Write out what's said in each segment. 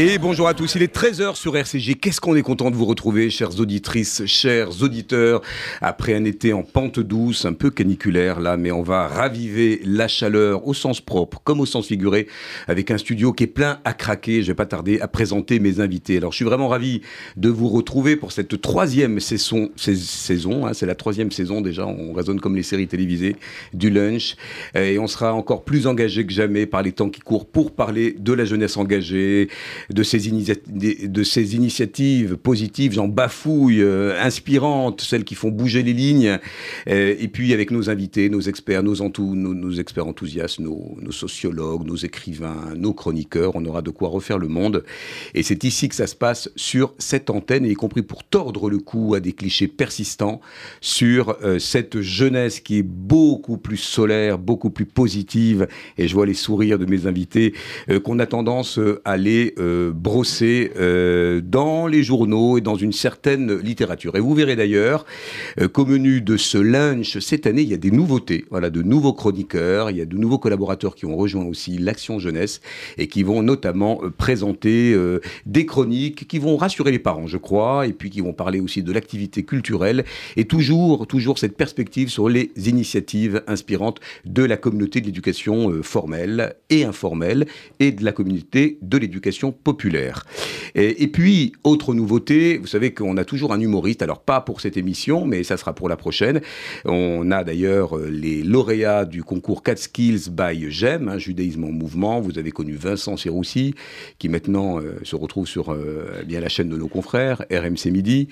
Et bonjour à tous, il est 13h sur RCG. Qu'est-ce qu'on est content de vous retrouver, chères auditrices, chers auditeurs, après un été en pente douce, un peu caniculaire là, mais on va raviver la chaleur au sens propre comme au sens figuré, avec un studio qui est plein à craquer. Je vais pas tarder à présenter mes invités. Alors je suis vraiment ravi de vous retrouver pour cette troisième saison, hein, c'est la troisième saison déjà, on résonne comme les séries télévisées du lunch, et on sera encore plus engagé que jamais par les temps qui courent pour parler de la jeunesse engagée, de ces, de ces initiatives positives, j'en bafouille, euh, inspirantes, celles qui font bouger les lignes. Euh, et puis avec nos invités, nos experts, nos, nos, experts enthousiastes, nos, sociologues, nos écrivains, nos chroniqueurs, on aura de quoi refaire le monde. Et c'est ici que ça se passe sur cette antenne, y compris pour tordre le cou à des clichés persistants sur euh, cette jeunesse qui est beaucoup plus solaire, beaucoup plus positive. Et je vois les sourires de mes invités qu'on a tendance à les brossé euh, dans les journaux et dans une certaine littérature. Et vous verrez d'ailleurs euh, qu'au menu de ce lunch, cette année, il y a des nouveautés, voilà, de nouveaux chroniqueurs, il y a de nouveaux collaborateurs qui ont rejoint aussi l'Action Jeunesse et qui vont notamment euh, présenter des chroniques qui vont rassurer les parents, je crois, et puis qui vont parler aussi de l'activité culturelle et toujours, toujours cette perspective sur les initiatives inspirantes de la communauté de l'éducation formelle et informelle et de la communauté de l'éducation Et, puis, autre nouveauté, vous savez qu'on a toujours un humoriste, alors pas pour cette émission, mais ça sera pour la prochaine. On a d'ailleurs euh, les lauréats du concours 4 Skills by GEM, hein, Judaïsme en mouvement. Vous avez connu Vincent Serroussi, qui maintenant euh, se retrouve sur euh, eh bien la chaîne de nos confrères, RMC Midi.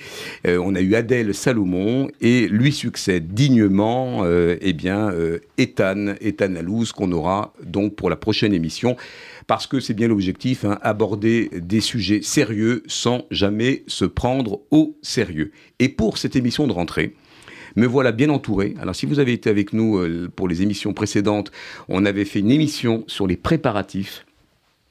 on a eu Adèle Salomon, et lui succède dignement eh bien, Ethan, Ethan Alouz, qu'on aura donc pour la prochaine émission parce que c'est bien l'objectif, hein, aborder des sujets sérieux sans jamais se prendre au sérieux. Et pour cette émission de rentrée, me voilà bien entouré. Alors si vous avez été avec nous euh, pour les émissions précédentes, on avait fait une émission sur les préparatifs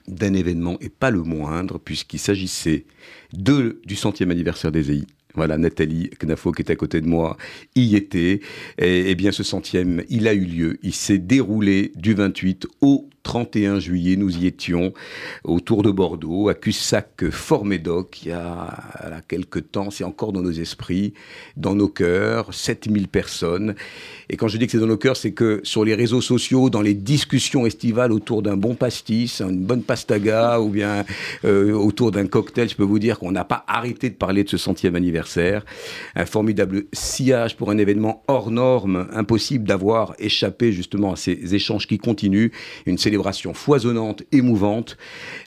d'un événement, et pas le moindre, puisqu'il s'agissait de, du centième anniversaire des EI. Voilà, Nathalie Knafo qui est à côté de moi y était. Et, et bien ce centième, il a eu lieu. Il s'est déroulé du 28 au 31 juillet, nous y étions autour de Bordeaux, à Cussac-Formédoc, il y a, quelques temps, c'est encore dans nos esprits, dans nos cœurs, 7000 personnes. Et quand je dis que c'est dans nos cœurs, c'est que sur les réseaux sociaux, dans les discussions estivales autour d'un bon pastis, une bonne pastaga, ou bien euh, autour d'un cocktail, je peux vous dire qu'on n'a pas arrêté de parler de ce centième anniversaire. Un formidable sillage pour un événement hors norme, impossible d'avoir échappé justement à ces échanges qui continuent. Foisonnante, émouvante,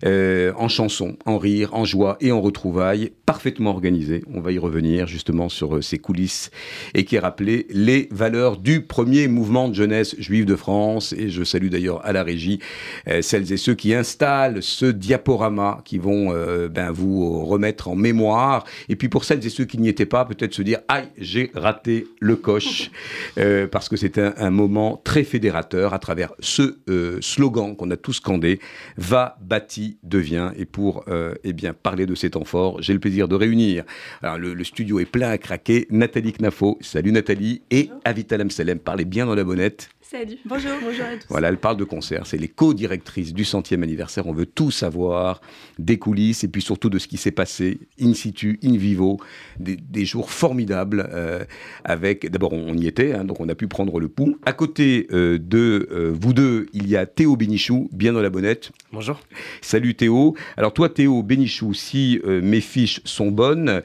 euh, en chansons, en rire, en joie et en retrouvailles, parfaitement organisée. On va y revenir justement sur euh, ces coulisses et qui rappelé les valeurs du premier mouvement de jeunesse juive de France. Et je salue d'ailleurs à la régie euh, celles et ceux qui installent ce diaporama qui vont ben, vous remettre en mémoire. Et puis pour celles et ceux qui n'y étaient pas, peut-être se dire aïe, j'ai raté le coche parce que c'est un, moment très fédérateur à travers ce slogan qu'on a tous scandé, va, bâti, devient. Et pour euh, eh bien, parler de ces temps forts, j'ai le plaisir de réunir. Alors, le, studio est plein à craquer. Nathalie Knafo, salut Nathalie, et Avital Amselem, parlez bien dans la bonnette. Salut. Bonjour. Bonjour à tous. Voilà, elle parle de concert. C'est les co-directrices du centième anniversaire. On veut tout savoir des coulisses et puis surtout de ce qui s'est passé in situ, in vivo, des, jours formidables euh, avec. D'abord, on, y était, hein, donc on a pu prendre le pouls. À côté euh, de euh, vous deux, il y a Théo Bénichou, bien dans la bonnette. Bonjour. Salut Théo. Alors toi, Théo Bénichou, si mes fiches sont bonnes,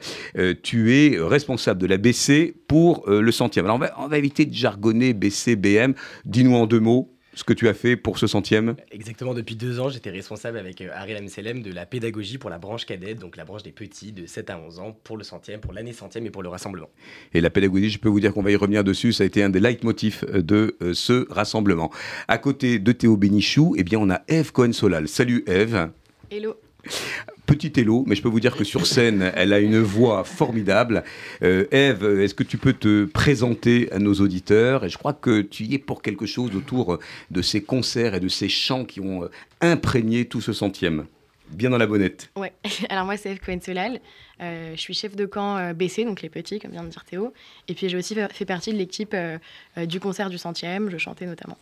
tu es responsable de la BC pour le centième. Alors on va, on va éviter de jargonner BC, BM. Dis-nous en deux mots ce que tu as fait pour ce centième Exactement, depuis deux ans, j'étais responsable avec euh, Ariel Amselem de la pédagogie pour la branche cadette, donc la branche des petits de 7 à 11 ans, pour le centième, pour l'année centième et pour le rassemblement. Et la pédagogie, je peux vous dire qu'on va y revenir dessus, ça a été un des leitmotifs euh, de euh, ce rassemblement. À côté de Théo Bénichou, eh bien, on a Eve Cohen-Solal. Salut Eve. Hello. Petit Hello, mais je peux vous dire que sur scène, elle a une voix formidable. Euh, Eve, est-ce que tu peux te présenter à nos auditeurs? Et je crois que tu y es pour quelque chose autour de ces concerts et de ces chants qui ont euh, imprégné tout ce centième. Bien dans la bonnette. Ouais, alors moi c'est Eve Cohen-Solal. Euh, je suis chef de camp BC, donc les petits, comme vient de dire Théo. Et puis j'ai aussi fait partie de l'équipe du concert du centième, je chantais notamment.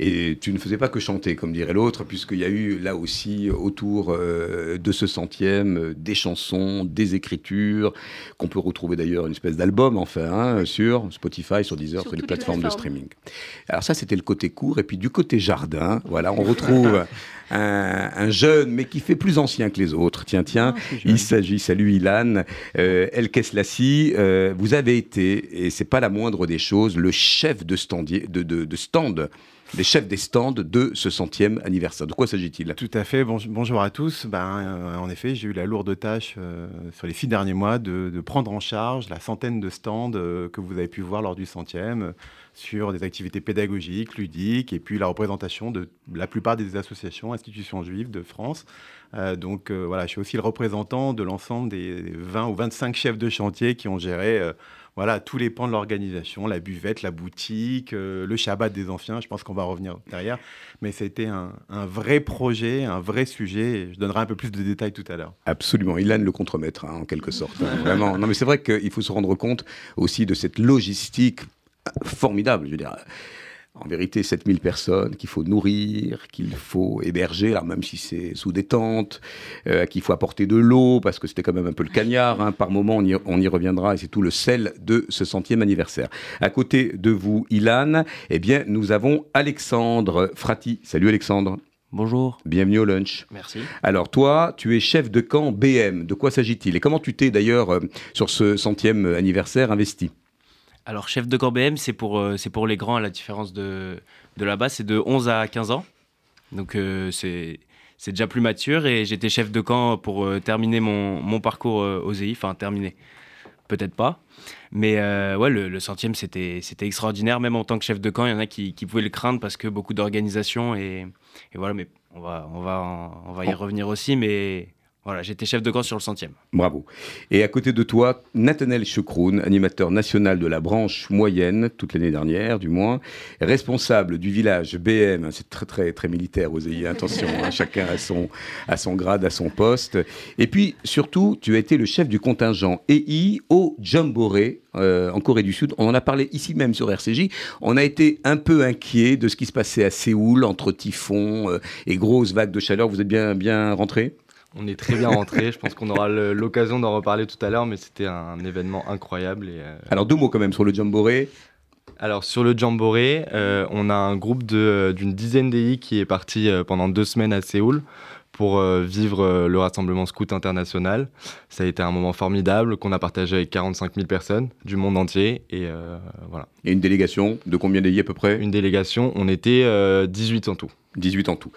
Et tu ne faisais pas que chanter, comme dirait l'autre, puisqu'il y a eu là aussi autour euh, de ce centième euh, des chansons, des écritures, qu'on peut retrouver d'ailleurs une espèce d'album enfin hein, sur Spotify, sur Deezer, sur, les plateformes de streaming. Alors ça c'était le côté court, et puis du côté jardin, voilà, on retrouve un, jeune mais qui fait plus ancien que les autres. Tiens, tiens, ah, il s'agit, salut Ilan, euh, El Keslassi, euh, vous avez été, et c'est pas la moindre des choses, le chef de, standier, de, de, de stand les chefs des stands de ce centième anniversaire. De quoi s'agit-il? Tout à fait. bonjour à tous. Ben, euh, en effet, j'ai eu la lourde tâche euh, sur les six derniers mois de, prendre en charge la centaine de stands euh, que vous avez pu voir lors du centième sur des activités pédagogiques, ludiques, et puis la représentation de la plupart des associations, institutions juives de France. donc voilà, je suis aussi le représentant de l'ensemble des 20 ou 25 chefs de chantier qui ont géré voilà, tous les pans de l'organisation, la buvette, la boutique, euh, le Shabbat des anciens, je pense qu'on va revenir derrière. Mais c'était un, vrai projet, un vrai sujet. je donnerai un peu plus de détails tout à l'heure. Absolument. Ilan le contremaître, hein, en quelque sorte. Hein, vraiment. Non, mais c'est vrai qu'il faut se rendre compte aussi de cette logistique formidable. Je veux dire, en vérité 7000 personnes qu'il faut nourrir, qu'il faut héberger, alors même si c'est sous des tentes, euh, qu'il faut apporter de l'eau, parce que c'était quand même un peu le cagnard, hein. par moment on y, on y, reviendra, et c'est tout le sel de ce centième anniversaire. À côté de vous, Ilan, eh bien, nous avons Alexandre Frati. Salut Alexandre. Bonjour. Bienvenue au lunch. Merci. Alors toi, tu es chef de camp BM. De quoi s'agit-il? Et comment tu t'es d'ailleurs euh, sur ce centième anniversaire investi? Alors, chef de camp BM, c'est pour, euh, c'est pour les grands, à la différence de, de là-bas, c'est de 11 à 15 ans. Donc, euh, c'est, c'est déjà plus mature et j'étais chef de camp pour euh, terminer mon, mon parcours aux EI. Enfin, terminer, peut-être pas. Mais ouais, le, centième, c'était, c'était extraordinaire. Même en tant que chef de camp, il y en a qui, qui pouvaient le craindre parce que beaucoup d'organisation et, et, voilà. Mais on va, on va, on va y revenir aussi. Mais voilà, j'étais chef de camp sur le centième. Bravo. Et à côté de toi, Nathanel Chekroun, animateur national de la branche moyenne, toute l'année dernière du moins, responsable du village BM, c'est très très très militaire, vous ayez attention, hein, chacun a son, à son grade, à son poste. Et puis surtout, tu as été le chef du contingent EI au Jamboree euh, en Corée du Sud. On en a parlé ici même sur RCJ. On a été un peu inquiet de ce qui se passait à Séoul entre typhons euh, et grosses vagues de chaleur. Vous êtes bien, bien rentré? On est très bien rentré. Je pense qu'on aura l'occasion d'en reparler tout à l'heure, mais c'était un événement incroyable. Et, euh, Alors deux mots quand même sur le Jamboree. Alors sur le Jamboree, euh, on a un groupe d'une dizaine d'EI qui est parti euh, pendant deux semaines à Séoul pour vivre le rassemblement scout international. Ça a été un moment formidable qu'on a partagé avec 45 000 personnes du monde entier. Et voilà. Et une délégation de combien d'EI à peu près? Une délégation, on était 18 en tout. 18 en tout.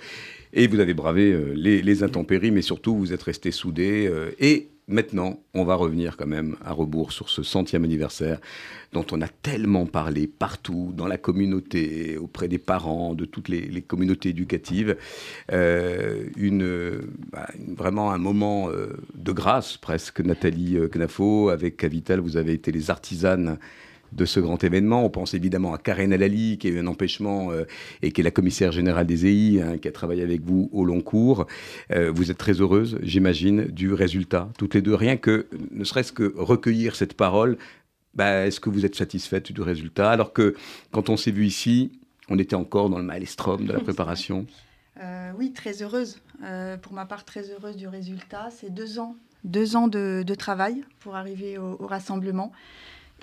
Et vous avez bravé euh, les, intempéries, mais surtout vous êtes restés soudés. Euh, et maintenant, on va revenir quand même à rebours sur ce centième anniversaire dont on a tellement parlé partout, dans la communauté, auprès des parents, de toutes les, communautés éducatives. Euh, bah, vraiment un moment de grâce presque, Nathalie Knafo. Avec Cavital, vous avez été les artisanes de ce grand événement. On pense évidemment à Karen Alali, qui a eu un empêchement euh, et qui est la commissaire générale des EI, hein, qui a travaillé avec vous au long cours. Euh, vous êtes très heureuse, j'imagine, du résultat, toutes les deux. Rien que, ne serait-ce que recueillir cette parole, bah, est-ce que vous êtes satisfaite du résultat? Alors que, quand on s'est vu ici, on était encore dans le maelstrom de la préparation. Euh, oui, très heureuse. pour ma part, très heureuse du résultat. C'est deux ans, deux ans de, travail pour arriver au rassemblement.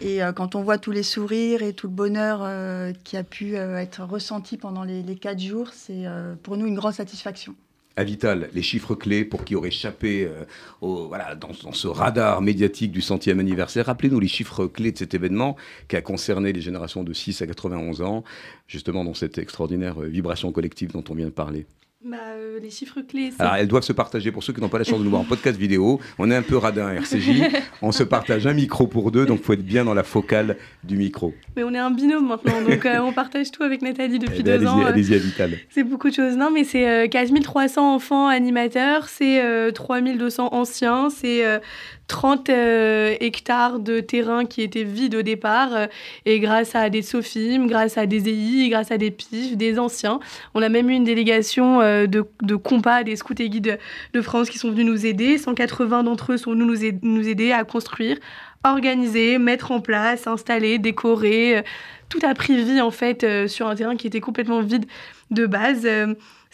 Et euh, quand on voit tous les sourires et tout le bonheur euh, qui a pu euh, être ressenti pendant les, quatre jours, c'est pour nous une grande satisfaction. Avital, les chiffres clés pour qui aurait échappé voilà, dans, ce radar médiatique du centième anniversaire. Rappelez-nous les chiffres clés de cet événement qui a concerné les générations de 6 à 91 ans, justement dans cette extraordinaire vibration collective dont on vient de parler. Bah, euh, Les chiffres clés, c'est... Alors, elles doivent se partager. Pour ceux qui n'ont pas la chance de nous voir en podcast vidéo, on est un peu radin à RCJ. on se partage un micro pour deux, donc il faut être bien dans la focale du micro. Mais on est un binôme maintenant, donc euh, on partage tout avec Nathalie depuis Eh ben, deux ans. allez-y, euh, allez-y Vital. C'est beaucoup de choses. Non, mais c'est euh, 15 300 enfants animateurs, c'est euh, 3200 anciens, c'est 30 euh, hectares de terrain qui étaient vides au départ. euh, et grâce à des SOFIM, grâce à des EI, grâce à des PIF, des anciens, on a même eu une délégation euh, de, de compas, des scouts et guides de France qui sont venus nous aider. 180 d'entre eux sont venus nous, nous aider à construire, organiser, mettre en place, installer, décorer. tout a pris vie en fait sur un terrain qui était complètement vide de base.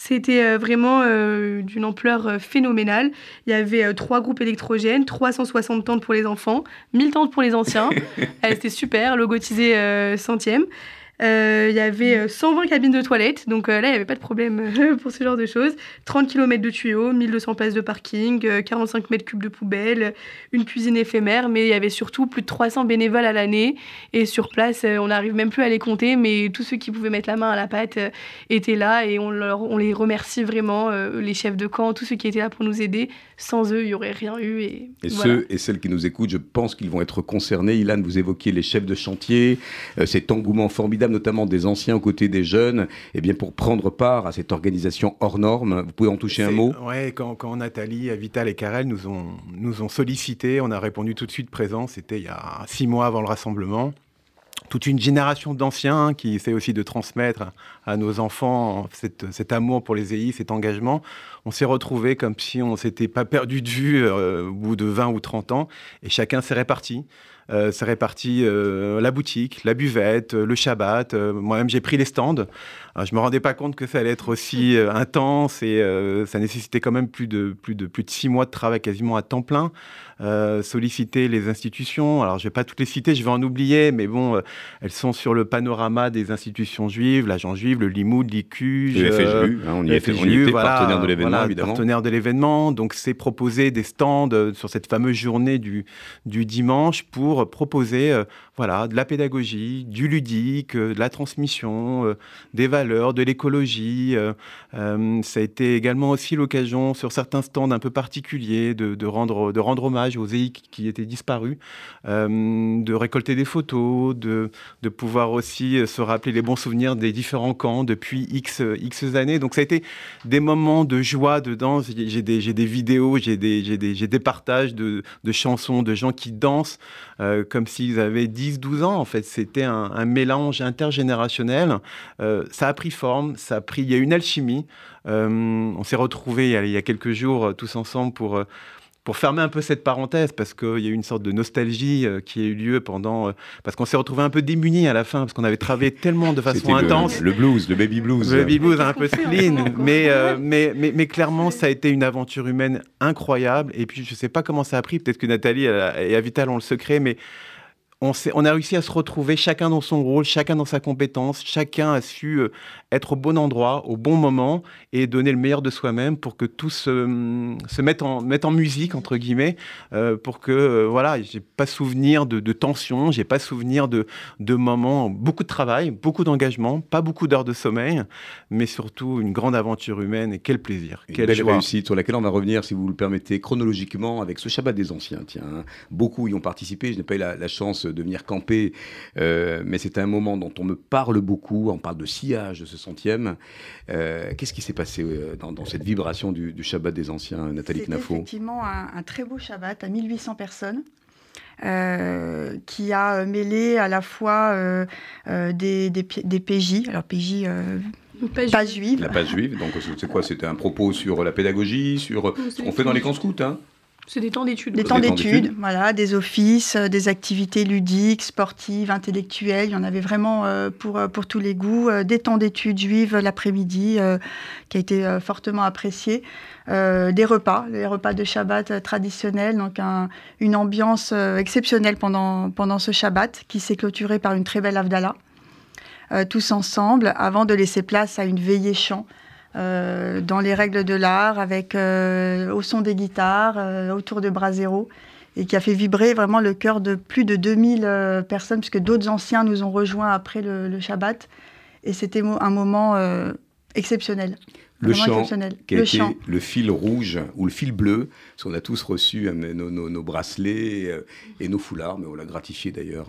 C'était euh, vraiment euh, d'une ampleur euh, phénoménale. Il y avait trois groupes électrogènes, 360 tentes pour les enfants, 1000 tentes pour les anciens. C'était super, logotisé centième. Euh, il y avait euh, 120 cabines de toilettes, donc euh, là, il n'y avait pas de problème euh, pour ce genre de choses. 30 km de tuyaux, 1200 places de parking, euh, 45 mètres cubes de poubelles, une cuisine éphémère, mais il y avait surtout plus de 300 bénévoles à l'année. Et sur place, euh, on n'arrive même plus à les compter, mais tous ceux qui pouvaient mettre la main à la pâte euh, étaient là et on, leur, on les remercie vraiment, euh, les chefs de camp, tous ceux qui étaient là pour nous aider. Sans eux, il n'y aurait rien eu. Et, Et voilà. ceux et celles qui nous écoutent, je pense qu'ils vont être concernés. Ilan, vous évoquiez les chefs de chantier, euh, cet engouement formidable, notamment des anciens aux côtés des jeunes, et bien pour prendre part à cette organisation hors norme. Vous pouvez en toucher un mot? Ouais, quand, quand Nathalie, Vital et Karel nous ont, nous ont sollicité, on a répondu tout de suite présent. C'était il y a six mois avant le rassemblement. Toute une génération d'anciens qui essaie aussi de transmettre à nos enfants cet amour pour les EI, cet engagement. On s'est retrouvés comme si on s'était pas perdu de vue euh, au bout de 20 ou 30 ans et chacun s'est réparti. Euh, s'est réparti euh, la boutique, la buvette, euh, le Shabbat. Euh, Moi-même, j'ai pris les stands. Je me rendais pas compte que ça allait être aussi euh, intense et ça nécessitait quand même plus de, plus, de, plus de six mois de travail quasiment à temps plein. Euh, solliciter les institutions. Alors, je vais pas toutes les citer, je vais en oublier, mais bon, euh, elles sont sur le panorama des institutions juives, l'agent juive, le Limoud, l'ICUJ. Le euh, FSJU, hein, on y était, on y était, voilà, partenaire de l'événement, voilà, évidemment. Partenaire de l'événement. Donc, c'est proposer des stands euh, sur cette fameuse journée du, du dimanche pour proposer euh, voilà, de la pédagogie, du ludique, euh, de la transmission, euh, des valeurs, de l'écologie. euh, ça a été également aussi l'occasion, sur certains stands un peu particuliers, de, rendre, de rendre hommage aux EI qui- étaient disparus, de récolter des photos, de, de pouvoir aussi se rappeler les bons souvenirs des différents camps depuis X, X années. Donc ça a été des moments de joie dedans. J'ai des, des vidéos, j'ai des, des, des partages de, de chansons, de gens qui dansent comme s'ils avaient 10-12 ans. En fait, c'était un, un mélange intergénérationnel. Euh, ça a pris forme, ça a pris. Il y a une alchimie. Euh, on s'est retrouvés il y, a, il y a quelques jours euh, tous ensemble pour. euh, pour fermer un peu cette parenthèse, parce qu'il y a eu une sorte de nostalgie euh, qui a eu lieu pendant... euh, parce qu'on s'est retrouvés un peu démunis à la fin, parce qu'on avait travaillé tellement de façon le- intense. Le, blues, le baby blues. Le baby blues un peu Qu'est-ce qu'on fait en clean, ce moment, quoi mais, euh, mais, mais, mais clairement, ça a été une aventure humaine incroyable. Et puis, je sais pas comment ça a pris, peut-être que Nathalie elle et Avital ont le secret, mais on, a réussi à se retrouver chacun dans son rôle, chacun dans sa compétence, chacun a su euh, être au bon endroit, au bon moment et donner le meilleur de soi-même pour que tout se, se mette, en, mette en musique, entre guillemets, euh, pour que, euh, voilà, j'ai pas souvenir de, de tension, j'ai pas souvenir de, de moments, beaucoup de travail, beaucoup d'engagement, pas beaucoup d'heures de sommeil, mais surtout une grande aventure humaine et quel plaisir, Une quelle belle joie. réussite sur laquelle on va revenir, si vous le permettez, chronologiquement avec ce Shabbat des Anciens. Tiens, hein. beaucoup y ont participé. Je n'ai pas eu la, la chance de venir camper, euh, mais c'est un moment dont on me parle beaucoup. On parle de sillage de ce centième. Euh, Qu'est-ce qui s'est passé euh, dans, dans cette vibration du, du Shabbat des Anciens, Nathalie C'était Knafo? effectivement un, un très beau Shabbat à 1800 personnes. euh, qui a mêlé à la fois euh, euh, des, des, P- des PJ, alors PJ euh, Pas ju- pas juive, La page juive, donc c'est quoi? C'était un propos sur la pédagogie, sur ce qu'on fait dans les camps scouts. Hein? C'est des temps d'études. Des temps d'études, voilà, des offices, euh, des activités ludiques, sportives, intellectuelles. Il y en avait vraiment euh, pour, euh, pour tous les goûts. Des temps d'études juives l'après-midi, qui a été fortement apprécié. Des repas, les repas de Shabbat traditionnels, donc un- une ambiance exceptionnelle pendant, pendant ce Shabbat, qui s'est clôturé par une très belle Avdallah. Tous ensemble, avant de laisser place à une veillée chant euh, dans les règles de l'art, avec euh, au son des guitares, euh, autour de Brasero, et qui a fait vibrer vraiment le cœur de plus de 2000 euh, personnes, puisque d'autres anciens nous ont rejoints après le, le Shabbat. Et c'était un moment exceptionnel. le chant qui a le été le fil rouge ou le fil bleu, parce qu'on a tous reçu nos, bracelets et nos foulards, mais on l'a gratifié d'ailleurs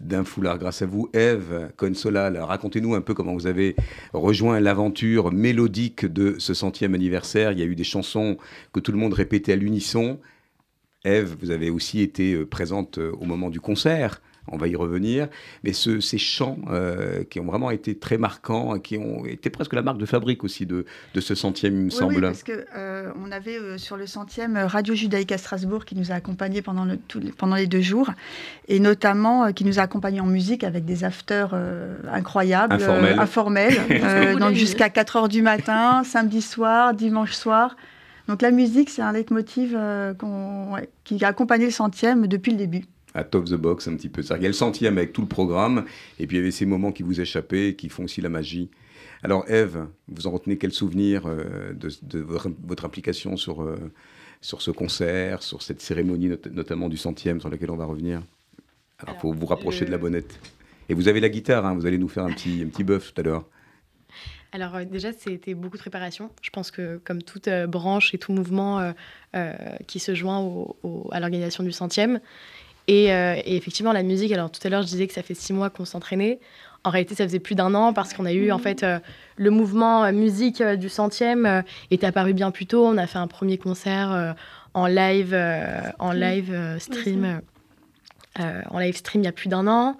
d'un foulard grâce à vous. Eve Consolal, racontez-nous un peu comment vous avez rejoint l'aventure mélodique de ce centième anniversaire. Il y a eu des chansons que tout le monde répétait à l'unisson. Eve, vous avez aussi été euh, présente au moment du concert on va y revenir, mais ces chants euh, qui ont vraiment été très marquants, qui ont été presque la marque de fabrique aussi de, ce centième, il me semble. Oui, parce qu'on euh, avait euh, sur le centième Radio Judaïque à Strasbourg qui nous a accompagnés pendant, le, pendant les deux jours, et notamment qui nous a accompagnés en musique avec des afters incroyables, informels, donc jusqu'à 4 heures du matin, samedi soir, dimanche soir. Donc la musique, c'est un leitmotiv qui a accompagné le centième depuis le début à top the box un petit peu. Il y a le centième avec tout le programme, et puis il y avait ces moments qui vous échappaient, qui font aussi la magie. Alors Eve, vous en retenez quel souvenir euh, de, votre, implication sur, euh, sur ce concert, sur cette cérémonie notamment du centième sur laquelle on va revenir? Alors il faut vous rapprocher de la bonnette. Et vous avez la guitare, hein, vous allez nous faire un petit, un petit bœuf tout à l'heure. Alors euh, déjà, c'était beaucoup de préparation. Je pense que comme toute branche et tout mouvement qui se joint à l'organisation du centième, euh, et, effectivement, la musique, alors tout à l'heure, je disais que ça fait six mois qu'on s'entraînait. En réalité, ça faisait plus d'un an parce qu'on a eu, en fait, euh, le mouvement euh, musique du centième est apparu bien plus tôt. On a fait un premier concert en live, en live stream, en live stream il y a plus d'un an.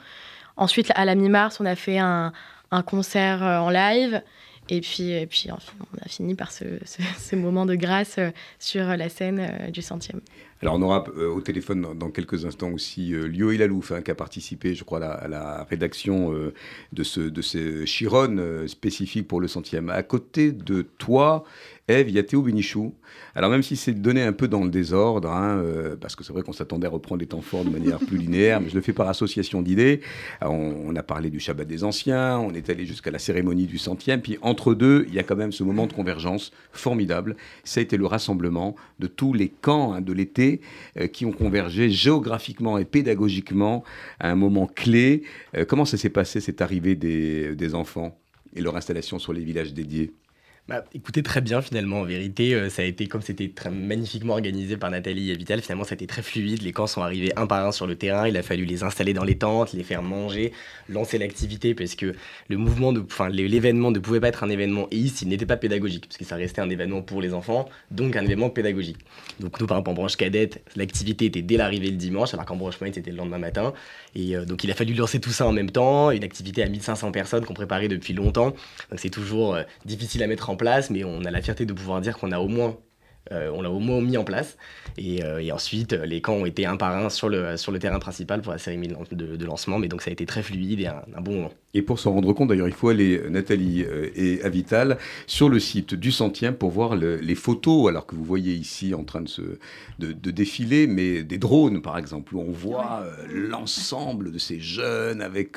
Ensuite, à la mi-mars, on a fait un, un concert en live. Et puis, et puis enfin, on a fini par ce, ce, moment de grâce sur la scène du centième. Alors on aura euh, au téléphone dans, quelques instants aussi euh, Lio Ilalouf hein, qui a participé, je crois, à la, rédaction euh, de, ce, de ces Chiron spécifiques pour le centième. À côté de toi, Eve, il y a Théo. Alors même si c'est donné un peu dans le désordre, hein, parce que c'est vrai qu'on s'attendait à reprendre les temps forts de manière plus linéaire, mais je le fais par association d'idées. On, a parlé du Shabbat des Anciens, on est allé jusqu'à la cérémonie du centième, puis entre deux, il y a quand même ce moment de convergence formidable. Ça a été le rassemblement de tous les camps hein, de l'été euh, qui ont convergé géographiquement et pédagogiquement à un moment clé. Euh, comment ça s'est passé, cette arrivée des enfants et leur installation sur les villages dédiés? Bah, écoutez, très bien finalement. En vérité, euh, ça a été comme c'était très magnifiquement organisé par Nathalie et Vital. Finalement, ça a été très fluide. Les camps sont arrivés un par un sur le terrain. Il a fallu les installer dans les tentes, les faire manger, lancer l'activité parce que le mouvement, de, enfin l'événement ne pouvait pas être un événement et s'il n'était pas pédagogique parce que ça restait un événement pour les enfants, donc un événement pédagogique. Donc nous, par exemple, en branche cadette, l'activité était dès l'arrivée le dimanche, alors qu'en branche moyenne, c'était le lendemain matin. Et euh, donc il a fallu lancer tout ça en même temps. Une activité à 1500 personnes qu'on préparait depuis longtemps. Donc c'est toujours euh, difficile à mettre en place, mais on a la fierté de pouvoir dire qu'on a au moins euh, on l'a au moins mis en place. Et, euh, ensuite, les camps ont été un par un sur le, sur le terrain principal pour la cérémonie de, lancement. Mais donc, ça a été très fluide et un, bon moment. Et pour s'en rendre compte, d'ailleurs, il faut aller, Nathalie euh, et Avital, sur le site du centième pour voir les photos, alors que vous voyez ici en train de, se, de, défiler, mais des drones, par exemple, où on voit l'ensemble de ces jeunes avec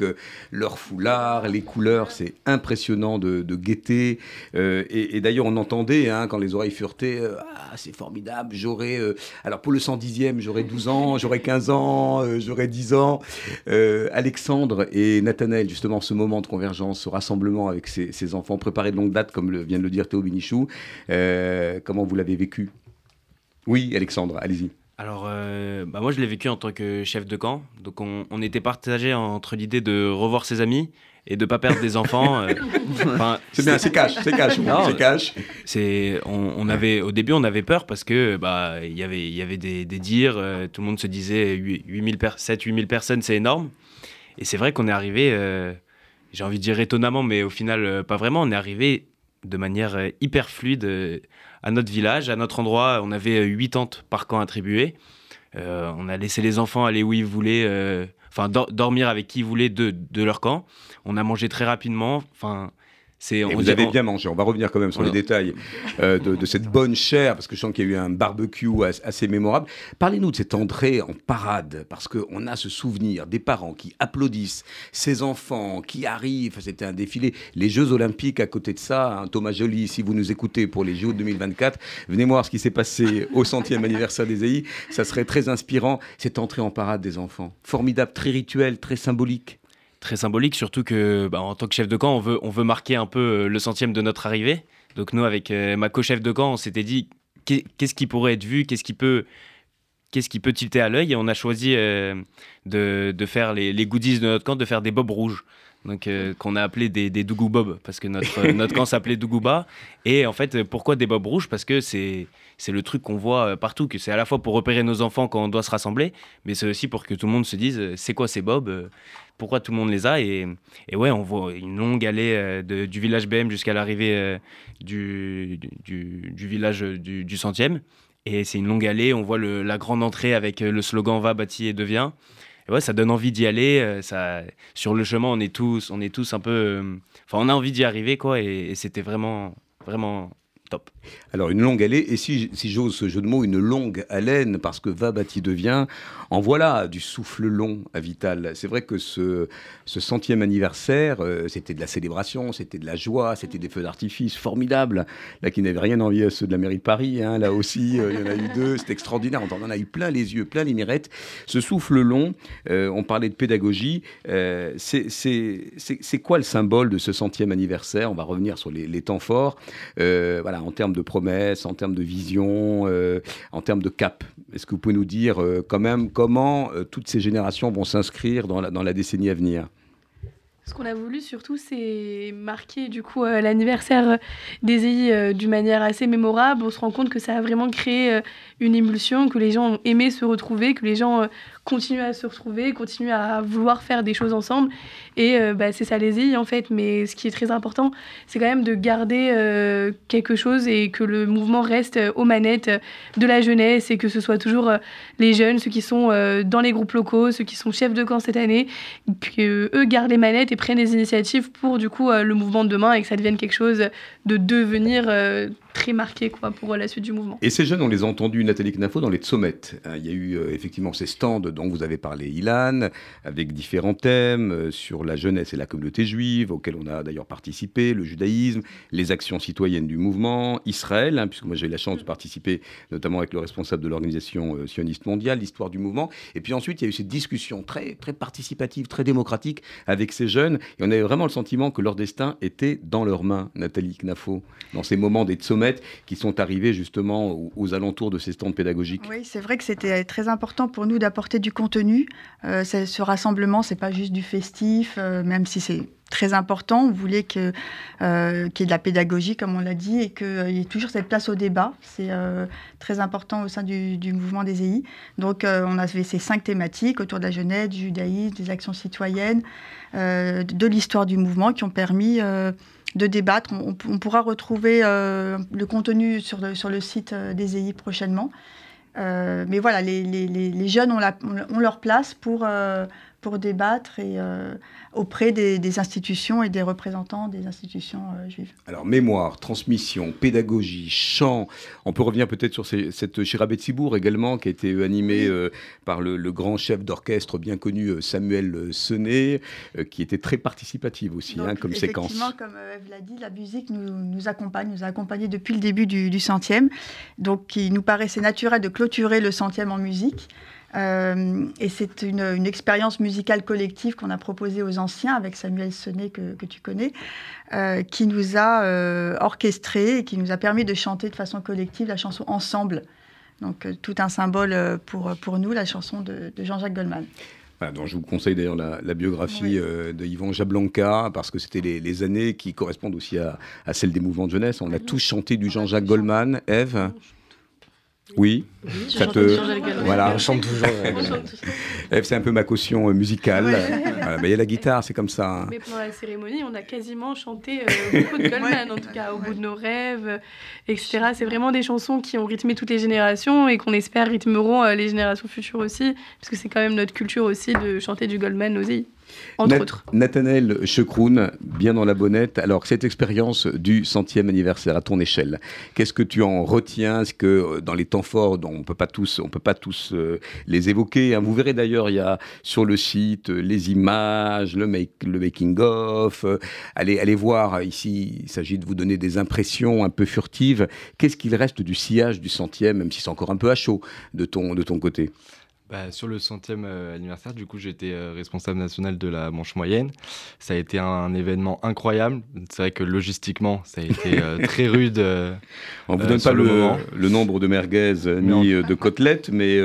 leurs foulards, les couleurs. C'est impressionnant de, gaieté. et, d'ailleurs, on entendait, hein, quand les oreilles furetaient, ah, c'est formidable, j'aurais, euh, alors pour le 110e, j'aurais 12 ans, j'aurais 15 ans, euh, j'aurais 10 ans. Euh, Alexandre et Nathanaël, justement, ce moment de convergence, ce rassemblement avec ces, enfants préparés de longue date, comme vient de le dire Théo Binichou, comment vous l'avez vécu? Oui, Alexandre, allez-y. Alors, bah moi, je l'ai vécu en tant que chef de camp. Donc, on, on était partagé entre l'idée de revoir ses amis et de pas perdre des enfants. Euh, c'est bien, c'est cash, c'est cash, c'est cash. C'est, on, avait, au début, on avait peur parce que bah il y avait, il y avait des, des dires, euh, tout le monde se disait 8000 7 8000 personnes, c'est énorme. Et c'est vrai qu'on est arrivé, euh, j'ai envie de dire étonnamment, mais au final pas vraiment. On est arrivé de manière hyper fluide à notre village, à notre endroit. On avait 8 tentes par camp attribuées. on a laissé les enfants aller où ils voulaient enfin dormir avec qui ils voulaient de, leur camp. On a mangé très rapidement. Enfin, et vous avez bien mangé. On va revenir quand même sur les détails euh, de, cette bonne chair, parce que je sens qu'il y a eu un barbecue assez mémorable. Parlez-nous de cette entrée en parade, parce qu'on a ce souvenir des parents qui applaudissent, ces enfants qui arrivent. C'était un défilé. Les Jeux Olympiques à côté de ça. Hein, Thomas Joly, si vous nous écoutez pour les Jeux 2024, venez voir ce qui s'est passé au centième anniversaire des AI. Ça serait très inspirant, cette entrée en parade des enfants. Formidable, très rituel, très symbolique très symbolique, surtout que bah, en tant que chef de camp, on veut, on veut marquer un peu euh, le centième de notre arrivée. Donc nous, avec ma co-chef de camp, on s'était dit qu'est-ce qui pourrait être vu, qu'est-ce qui peut qu'est-ce qui peut tilter à l'œil? Et on a choisi de, de, faire les, les, goodies de notre camp, de faire des bobs rouges donc euh, qu'on a appelé des, des Dougou Bob parce que notre, euh, camp s'appelait Dougouba. Et en fait, pourquoi des Bob rouges? Parce que c'est c'est le truc qu'on voit euh, partout, que c'est à la fois pour repérer nos enfants quand on doit se rassembler, mais c'est aussi pour que tout le monde se dise c'est quoi ces Bob Pourquoi tout le monde les a? Et, et ouais, on voit une longue allée du village BM jusqu'à l'arrivée du, du, village du, centième. Et c'est une longue allée, on voit la grande entrée avec le slogan Va, bâti et devient ouais, ça donne envie d'y aller. Euh, ça, sur le chemin, on est tous, on est tous un peu. Euh, enfin, on a envie d'y arriver, quoi. Et, et c'était vraiment, vraiment top. Alors une longue allée, et si, j'ose ce jeu de mots, une longue haleine, parce que va bâti devient, en voilà du souffle long à Vital. C'est vrai que ce, ce centième anniversaire, euh, c'était de la célébration, c'était de la joie, c'était des feux d'artifice formidables, là qui n'avaient rien envie à ceux de la mairie de Paris, hein, là aussi, euh, il y en a eu deux, c'était extraordinaire, on en a eu plein les yeux, plein les mirettes. Ce souffle long, euh, on parlait de pédagogie, c'est quoi le symbole de ce centième anniversaire? On va revenir sur les, les temps forts. voilà, en termes de promesses, en termes de vision, euh, en termes de cap. Est-ce que vous pouvez nous dire euh, quand même comment euh, toutes ces générations vont s'inscrire dans la, dans la décennie à venir? Ce qu'on a voulu surtout, c'est marquer du coup l'anniversaire des EI d'une manière assez mémorable. On se rend compte que ça a vraiment créé une émulsion, que les gens ont aimé se retrouver, que les gens continuer à se retrouver, continuer à vouloir faire des choses ensemble. Et euh, bah, c'est ça les îles en fait. Mais ce qui est très important, c'est quand même de garder euh, quelque chose et que le mouvement reste aux manettes de la jeunesse et que ce soit toujours euh, les jeunes, ceux qui sont dans les groupes locaux, ceux qui sont chefs de camp cette année, que eux gardent les manettes et prennent des initiatives pour du coup le mouvement de demain et que ça devienne quelque chose de devenir très marqué quoi, pour la suite du mouvement. Et ces jeunes, on les a entendus, Nathalie Knafo, dans les sommettes. Hein, il y a eu effectivement ces stands dont vous avez parlé, Ilan, avec différents thèmes euh, sur la jeunesse et la communauté juive, auxquels on a d'ailleurs participé, le judaïsme, les actions citoyennes du mouvement, Israël, hein, puisque moi j'ai eu la chance de participer notamment avec le responsable de l'organisation euh, sioniste mondiale, l'histoire du mouvement. Et puis ensuite, il y a eu cette discussion très, très participative, très démocratique avec ces jeunes. Et on avait vraiment le sentiment que leur destin était dans leurs mains, Nathalie Knafo, dans ces moments des qui sont arrivés justement aux, alentours de ces stands pédagogiques. Oui, c'est vrai que c'était très important pour nous d'apporter du contenu. Euh, ce rassemblement, c'est pas juste du festif, euh, même si c'est très important. On voulait euh, qu'il y ait de la pédagogie, comme on l'a dit, et qu'il y ait toujours cette place au débat. C'est très important au sein du, mouvement des EI. Donc, on avait ces cinq thématiques autour de la jeunesse, du judaïsme, des actions citoyennes, de l'histoire du mouvement qui ont permis de débattre. On, pourra retrouver le contenu sur le, sur le site des EI prochainement. Euh, mais voilà, les, les, les jeunes ont, la, ont, leur place pour, euh, pour débattre et, euh, auprès des, institutions et des représentants des institutions euh, juives. Alors, mémoire, transmission, pédagogie, chant. On peut revenir peut-être sur cette Chirabet Sibour également, qui a été animée euh, par le, grand chef d'orchestre bien connu Samuel Senet, qui était très participative aussi hein, comme séquence. Effectivement, comme Eve l'a dit, la musique nous, nous, accompagne, nous a accompagnés depuis le début du, du centième. Donc, il nous paraissait naturel de clôturer le centième en musique. Euh, et c'est une, expérience musicale collective qu'on a proposée aux anciens avec Samuel Sonnet que, tu connais, euh, qui nous a euh, orchestré et qui nous a permis de chanter de façon collective la chanson ensemble. Donc tout un symbole pour, pour nous, la chanson de, Jean-Jacques Goldman. Voilà, je vous conseille d'ailleurs la, biographie de Yvan Jablanca, parce que c'était les, années qui correspondent aussi à, à celles des mouvements de jeunesse. On a tous chanté du Jean-Jacques Goldman. Eve oui, ça te... voilà. On chante toujours. c'est un peu ma caution euh, musicale. Il y a la guitare, c'est comme ça. Hein. Mais pendant la cérémonie, on a quasiment chanté euh, beaucoup de Goldman, en tout cas, au bout de nos rêves, euh, etc. C'est vraiment des chansons qui ont rythmé toutes les générations et qu'on espère rythmeront les générations futures aussi, parce que c'est quand même notre culture aussi de chanter du Goldman aussi entre autres. Nathanaël Chekroun, bien dans la bonnette. Alors, cette expérience du centième anniversaire à ton échelle, qu'est-ce que tu en retiens? Est-ce que euh, dans les temps forts, dont on peut pas tous, on peut pas tous euh, les évoquer hein? Vous verrez d'ailleurs, il y a sur le site euh, les images, le, make, le making of. allez, allez voir. Ici, il s'agit de vous donner des impressions un peu furtives. Qu'est-ce qu'il reste du sillage du centième, même si c'est encore un peu à chaud de ton, de ton côté? Bah, sur le centième euh, anniversaire, du coup, j'étais euh, responsable national de la Manche moyenne. Ça a été un, événement incroyable. C'est vrai que logistiquement, ça a été euh, très rude. On ne vous donne pas le, le, nombre de merguez ni de côtelettes, mais...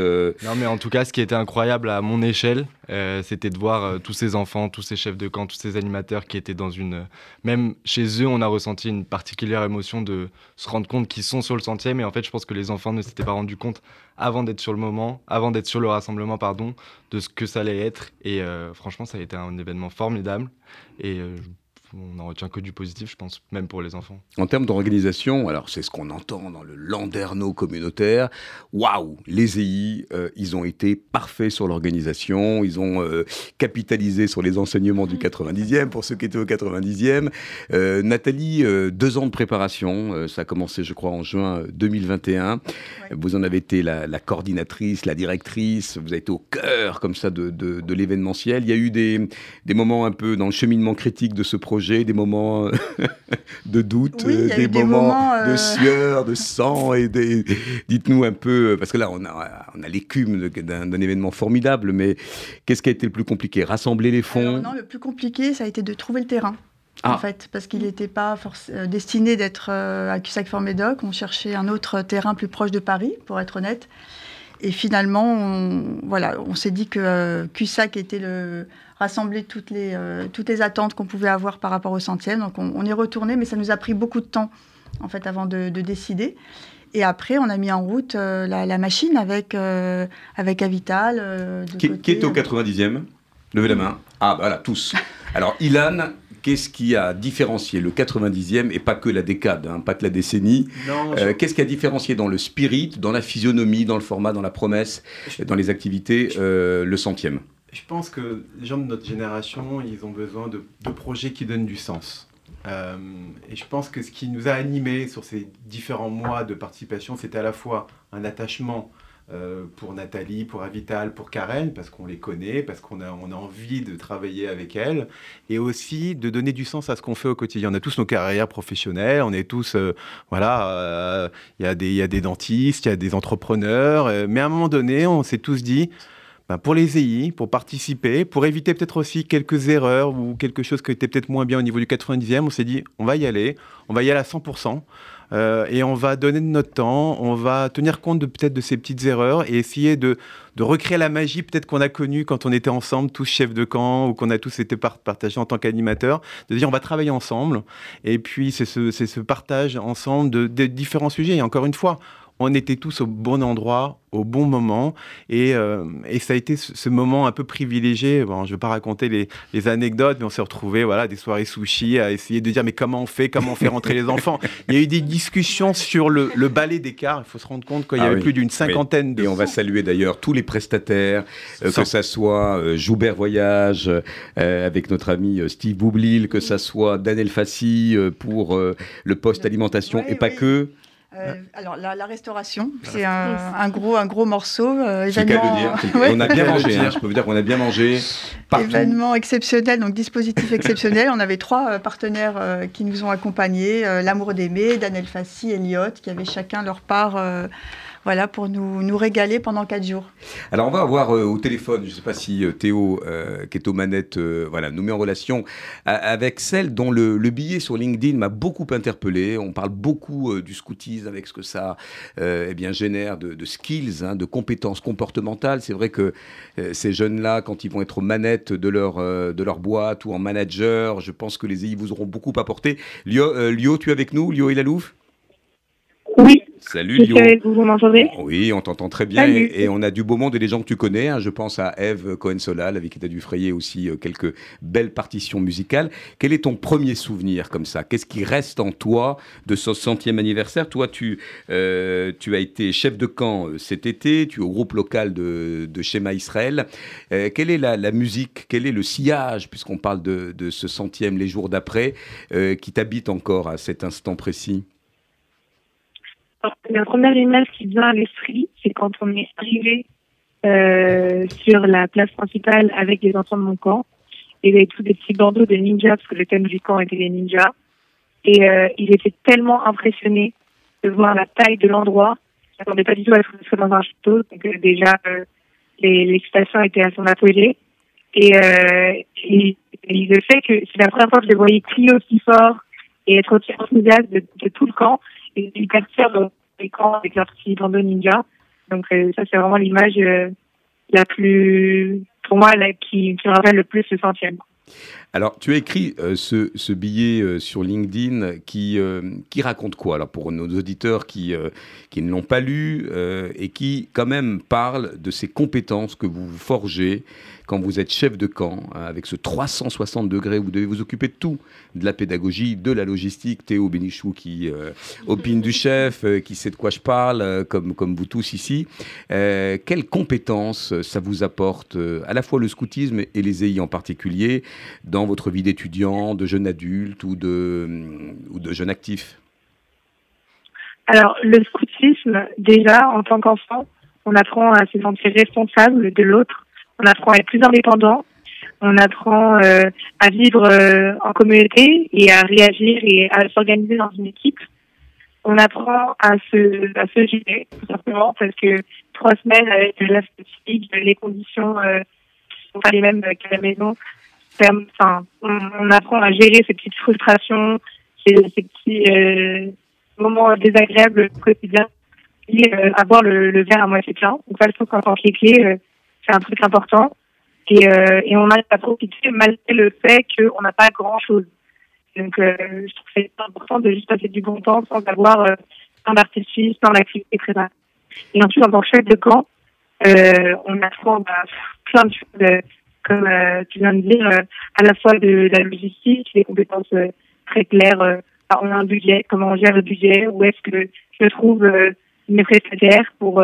Non, mais en tout cas, ce qui était incroyable à mon échelle, c'était de voir tous ces enfants, tous ces chefs de camp, tous ces animateurs qui étaient dans une... Même chez eux, on a ressenti une particulière émotion de se rendre compte qu'ils sont sur le centième. Et en fait, je pense que les enfants ne s'étaient pas rendus compte avant d'être sur le moment, avant d'être sur le rassemblement, pardon, de ce que ça allait être. Et euh, franchement, ça a été un événement formidable. Et euh, on n'en retient que du positif, je pense, même pour les enfants. En termes d'organisation, alors c'est ce qu'on entend dans le landerneau communautaire. Waouh, les EI, euh, ils ont été parfaits sur l'organisation, ils ont euh, capitalisé sur les enseignements du 90e pour ceux qui étaient au 90e. Euh, Nathalie, deux ans de préparation, ça a commencé, je crois, en juin 2021. Vous en avez été la, coordinatrice, la directrice, vous avez été au cœur comme ça de, de l'événementiel. Il y a eu des, des moments un peu dans le cheminement critique de ce projet des moments euh, de doute, euh, des, moments, de euh, sueur, de sang. et des... Dites-nous un peu, parce que là, on a, on a l'écume d'un événement formidable, mais qu'est-ce qui a été le plus compliqué? Rassembler les fonds? Non, le plus compliqué, ça a été de trouver le terrain. En ah. fait, parce qu'il n'était pas destiné d'être à Cussac-Fort-Médoc. On cherchait un autre terrain plus proche de Paris, pour être honnête. Et finalement, on, voilà, on s'est dit que Cussac était le, rassembler toutes les, euh, toutes les attentes qu'on pouvait avoir par rapport au centième. Donc on, est retourné, mais ça nous a pris beaucoup de temps en fait avant de, décider. Et après, on a mis en route euh, la, machine avec, euh, avec Avital. qui, est au 90e Levez la main. Ah, voilà, tous. Alors, Ilan, qu'est-ce qui a différencié le 90e et pas que la décade, hein, pas que la décennie? Qu'est-ce qui a différencié dans le spirit, dans la physionomie, dans le format, dans la promesse, dans les activités, le centième? Je pense que les gens de notre génération, ils ont besoin de, projets qui donnent du sens. Euh, et je pense que ce qui nous a animés sur ces différents mois de participation, c'était à la fois un attachement euh, pour Nathalie, pour Avital, pour Karen, parce qu'on les connaît, parce qu'on a, on a envie de travailler avec elles, et aussi de donner du sens à ce qu'on fait au quotidien. On a tous nos carrières professionnelles, on est tous, euh, voilà, il y, y, a des dentistes, il y a des entrepreneurs, mais à un moment donné, on s'est tous dit, ben, pour les EI, pour participer, pour éviter peut-être aussi quelques erreurs ou quelque chose qui était peut-être moins bien au niveau du 90e, on s'est dit, on va y aller, on va y aller à 100%. Euh, et on va donner de notre temps, on va tenir compte peut-être de ces petites erreurs et essayer de, recréer la magie peut-être qu'on a connue quand on était ensemble, tous chefs de camp ou qu'on a tous été partagés en tant qu'animateurs, de dire on va travailler ensemble et puis c'est ce, partage ensemble de différents sujets. Et encore une fois, on était tous au bon endroit, au bon moment. Et, euh, ça a été ce, moment un peu privilégié. Bon, je ne vais pas raconter les, anecdotes, mais on s'est retrouvés, voilà, des soirées sushi, à essayer de dire mais comment on fait, comment on fait rentrer les enfants? Il y a eu des discussions sur le, balai d'écart. Il faut se rendre compte qu'il y ah avait plus d'une cinquantaine de. Et on va saluer d'ailleurs tous les prestataires, euh, que ça soit euh, Joubert Voyage avec notre ami Steve Boublil, que ça soit Daniel Fassi pour le poste alimentation et pas que. Euh, alors la, restauration, c'est un, gros un gros morceau. Euh, événement... On a bien mangé. Hein, je peux vous dire qu'on a bien mangé. Partout. Événement exceptionnel, donc dispositif exceptionnel. on avait trois euh, partenaires qui nous ont accompagnés l'amour d'aimer, Daniel Fassi, Elliot, qui avaient chacun leur part voilà, pour nous, nous régaler pendant quatre jours. Alors, on va avoir euh, au téléphone, je ne sais pas si euh, Théo, euh, qui est aux manettes, voilà, nous met en relation avec celle dont le, billet sur LinkedIn m'a beaucoup interpellé. On parle beaucoup du scoutisme avec ce que ça eh bien, génère de, skills, hein, de compétences comportementales. C'est vrai que ces jeunes-là, quand ils vont être aux manettes de leur, de leur boîte ou en manager, je pense que les EI vous auront beaucoup apporté. Lio, Lio tu es avec nous Lio Ilalouf Oui. Salut Lio. Vous m'entendez? Oui, on t'entend très bien et, on a du beau monde et des gens que tu connais. Hein. Je pense à Eve Cohen-Solal avec qui tu as dû frayer aussi euh, quelques belles partitions musicales. Quel est ton premier souvenir comme ça? Qu'est-ce qui reste en toi de ce centième anniversaire? Toi, tu, euh, tu as été chef de camp euh, cet été, tu es au groupe local de, de Schéma Israël. quelle est la, musique? Quel est le sillage, puisqu'on parle de, de, ce centième les jours d'après, qui t'habite encore à cet instant précis la première image qui vient à l'esprit, c'est quand on est arrivé euh, sur la place principale avec les enfants de mon camp. Et il y avait tous des petits bandeaux de ninjas, parce que le thème du camp était les ninjas. Et euh, il était tellement impressionné de voir la taille de l'endroit. Il n'attendait pas du tout à être dans un château. Donc euh, déjà, euh, l'excitation était à son apogée. Et, euh, et, le fait que c'est la première fois que je les voyais crier aussi fort et être aussi enthousiaste de, tout le camp et hyper fiers dans les camps avec leur petit bandeau ninja. Donc euh, ça, c'est vraiment l'image euh, la plus, pour moi, qui, qui me rappelle le plus le centième. Alors, tu as écrit euh, ce, billet euh, sur LinkedIn qui, euh, raconte quoi? Alors, pour nos auditeurs qui, ne l'ont pas lu et qui, quand même, parlent de ces compétences que vous forgez quand vous êtes chef de camp, hein, avec ce 360 degrés, vous devez vous occuper de tout, de la pédagogie, de la logistique. Théo Bénichou qui opine du chef, qui sait de quoi je parle, comme, comme vous tous ici. quelles compétences ça vous apporte, à la fois le scoutisme et les EI en particulier, dans votre vie d'étudiant, de jeune adulte ou de, ou de jeune actif Alors, le scoutisme, déjà, en tant qu'enfant, on apprend à se sentir responsable de l'autre, on apprend à être plus indépendant, on apprend euh, à vivre euh, en communauté et à réagir et à s'organiser dans une équipe. On apprend à se, à se gérer, tout simplement, parce que trois semaines avec la statistique, les conditions euh, sont pas les mêmes qu'à la maison, enfin, on, apprend à gérer ces petites frustrations, ces, petits euh, moments désagréables au quotidien et euh, avoir le, verre à moitié plein. Donc ça, je trouve qu'en tant qu'éclair, euh, c'est un truc important. Et, euh, on a à profiter malgré le fait qu'on n'a pas grand-chose. Donc je trouve que c'est important de juste passer du bon temps sans avoir euh, plein d'artifices, plein d'activités, etc. Et ensuite, en tant que chef de camp, on apprend bah, plein de choses comme euh, tu viens de dire, euh, à la fois de, la logistique, des compétences euh, très claires. on a un budget, comment on gère le budget, où est-ce que je trouve mes prestataires pour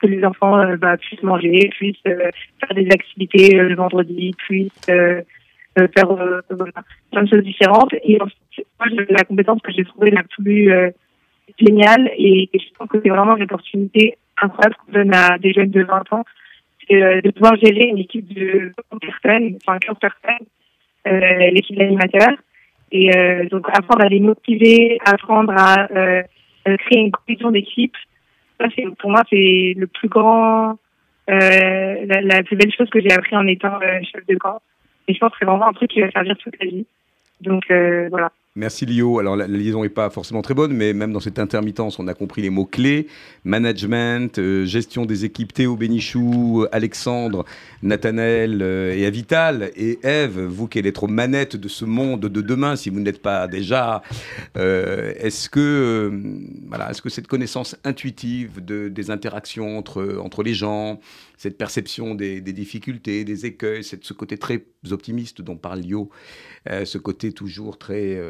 que les enfants bah, puissent manger, puissent faire des activités le vendredi, puissent faire plein de choses différentes. Et moi, la compétence que j'ai trouvée la plus géniale et, et je pense que c'est vraiment une opportunité incroyable qu'on donne à des jeunes de 20 ans euh, de pouvoir gérer une équipe de 15 personnes, enfin 15 personnes, euh, l'équipe d'animateurs. Et euh, donc apprendre à les motiver, apprendre à euh, créer une cohésion d'équipe. Ça, c'est pour moi, c'est le plus grand, la, la, plus belle chose que j'ai appris en étant chef de camp. Et je pense que c'est vraiment un truc qui va servir toute la vie. Donc voilà. Merci Lio. Alors la, liaison n'est pas forcément très bonne, mais même dans cette intermittence, on a compris les mots-clés. Management, euh, gestion des équipes, Théo Bénichou, Alexandre, Nathanaël euh, et Avital. Et Eve, vous qui allez être aux manettes de ce monde de demain, si vous n'êtes pas déjà, euh, est-ce que, voilà, est-ce que cette connaissance intuitive de, des interactions entre, entre les gens, cette perception des, difficultés, des écueils, cette, ce côté très optimiste dont parle Lio, ce côté toujours très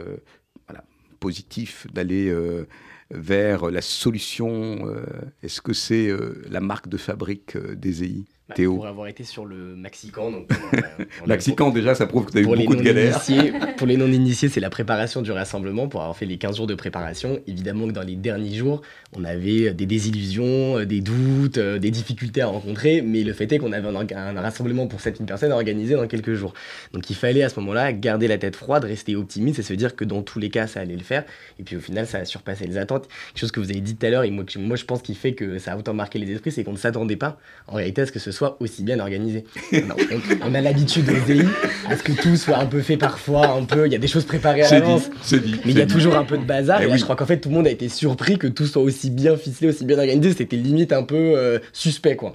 positif d'aller euh, vers la solution euh, Est-ce que c'est euh, la marque de fabrique des Bah, pour avoir été sur le Maxican. Donc, Maxican, déjà, ça prouve que tu as eu beaucoup de galères. pour les non-initiés, c'est la préparation du rassemblement. Pour avoir fait les 15 jours de préparation, évidemment que dans les derniers jours, on avait des désillusions, des doutes, des difficultés à rencontrer. Mais le fait est qu'on avait un, rassemblement pour 7000 personnes à organiser dans quelques jours. Donc il fallait à ce moment-là garder la tête froide, rester optimiste et se dire que dans tous les cas, ça allait le faire. Et puis au final, ça a surpassé les attentes. Quelque chose que vous avez dit tout à l'heure, et moi, moi je pense qu'il fait que ça a autant marqué les esprits, c'est qu'on ne s'attendait pas en réalité à ce que ce soit aussi bien organisé. on, a l'habitude au DI à ce que tout soit un peu fait parfois, un peu, il y a des choses préparées à l'avance. Mais il y a toujours un peu de bazar. Eh et, là, je crois qu'en fait, tout le monde a été surpris que tout soit aussi bien ficelé, aussi bien organisé. C'était limite un peu euh, suspect, quoi.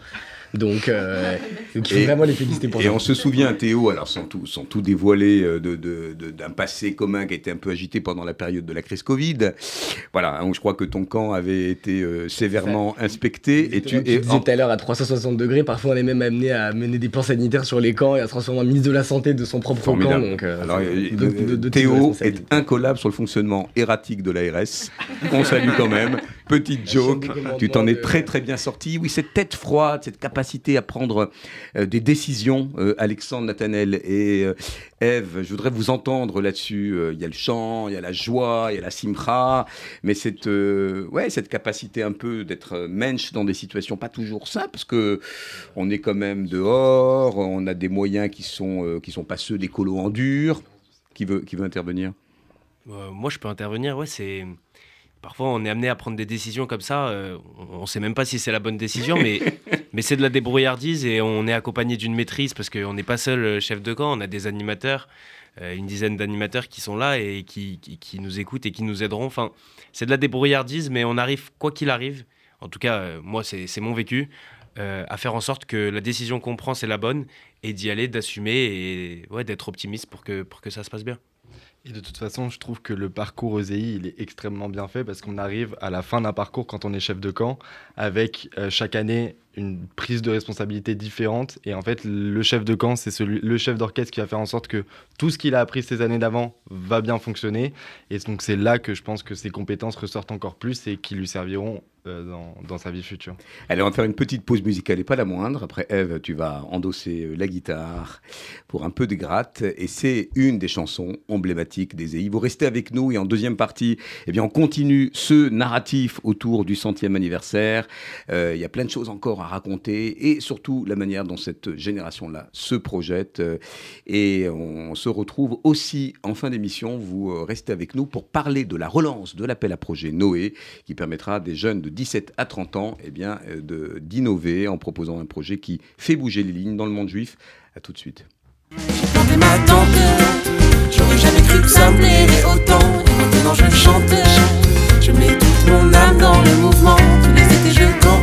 Donc, euh, il faut vraiment les féliciter pour et ça. Et on se souvient, Théo, alors sans tout, sans tout dévoiler, euh, d'un de, de, passé commun qui a été un peu agité pendant la période de la crise Covid. Voilà, hein, je crois que ton camp avait été euh, sévèrement inspecté. Et tu, et disais tout à l'heure à 360 degrés, parfois on est même amené à mener des plans sanitaires sur les camps et à se transformer en ministre de la Santé de son propre camp. Donc, alors, Théo est incollable sur le fonctionnement erratique de l'ARS. on salue quand même. Petite joke, tu t'en es très très bien sorti. Oui, cette tête froide, cette capacité à prendre euh, des décisions, euh, Alexandre, Nathanel et euh, Eve, je voudrais vous entendre là-dessus. Il y a le chant, il y a la joie, il y a la simra, mais cette, ouais, cette capacité un peu d'être mensch dans des situations pas toujours simples, parce que on est quand même dehors, on a des moyens qui sont, qui sont pas ceux des colos en dur. Qui veut, qui veut intervenir? Moi, je peux intervenir, ouais, c'est parfois on est amené à prendre des décisions comme ça. Euh, on ne sait même pas si c'est la bonne décision, mais Mais c'est de la débrouillardise et on est accompagné d'une maîtrise parce qu'on n'est pas seul chef de camp, on a des animateurs, une dizaine d'animateurs qui sont là et qui, qui, nous écoutent et qui nous aideront. Enfin, c'est de la débrouillardise, mais on arrive, quoi qu'il arrive, en tout cas, moi, c'est mon vécu, à faire en sorte que la décision qu'on prend, c'est la bonne et d'y aller, d'assumer et ouais, d'être optimiste pour que, pour que ça se passe bien. Et de toute façon, je trouve que le parcours EZI, il est extrêmement bien fait parce qu'on arrive à la fin d'un parcours quand on est chef de camp avec euh, chaque année une prise de responsabilité différente. Et en fait, le chef de camp, c'est celui, le chef d'orchestre qui va faire en sorte que tout ce qu'il a appris ces années d'avant va bien fonctionner. Et donc, c'est là que je pense que ses compétences ressortent encore plus et qui lui serviront euh, dans, dans, sa vie future. Allez, on va faire une petite pause musicale et pas la moindre. Après, Eve, tu vas endosser euh, la guitare pour un peu de gratte. Et c'est une des chansons emblématiques des EI. Vous restez avec nous et en deuxième partie, eh bien, on continue ce narratif autour du centième anniversaire. Euh, il y a plein de choses encore raconter et surtout la manière dont cette génération-là se projette. Et on se retrouve aussi en fin d'émission. Vous restez avec nous pour parler de la relance de l'appel à projet Noé qui permettra à des jeunes de 17 à 30 ans eh bien, euh, d'innover en proposant un projet qui fait bouger les lignes dans le monde juif. À tout de suite. Je mets toute mon âme dans le mouvement. Tous les étés je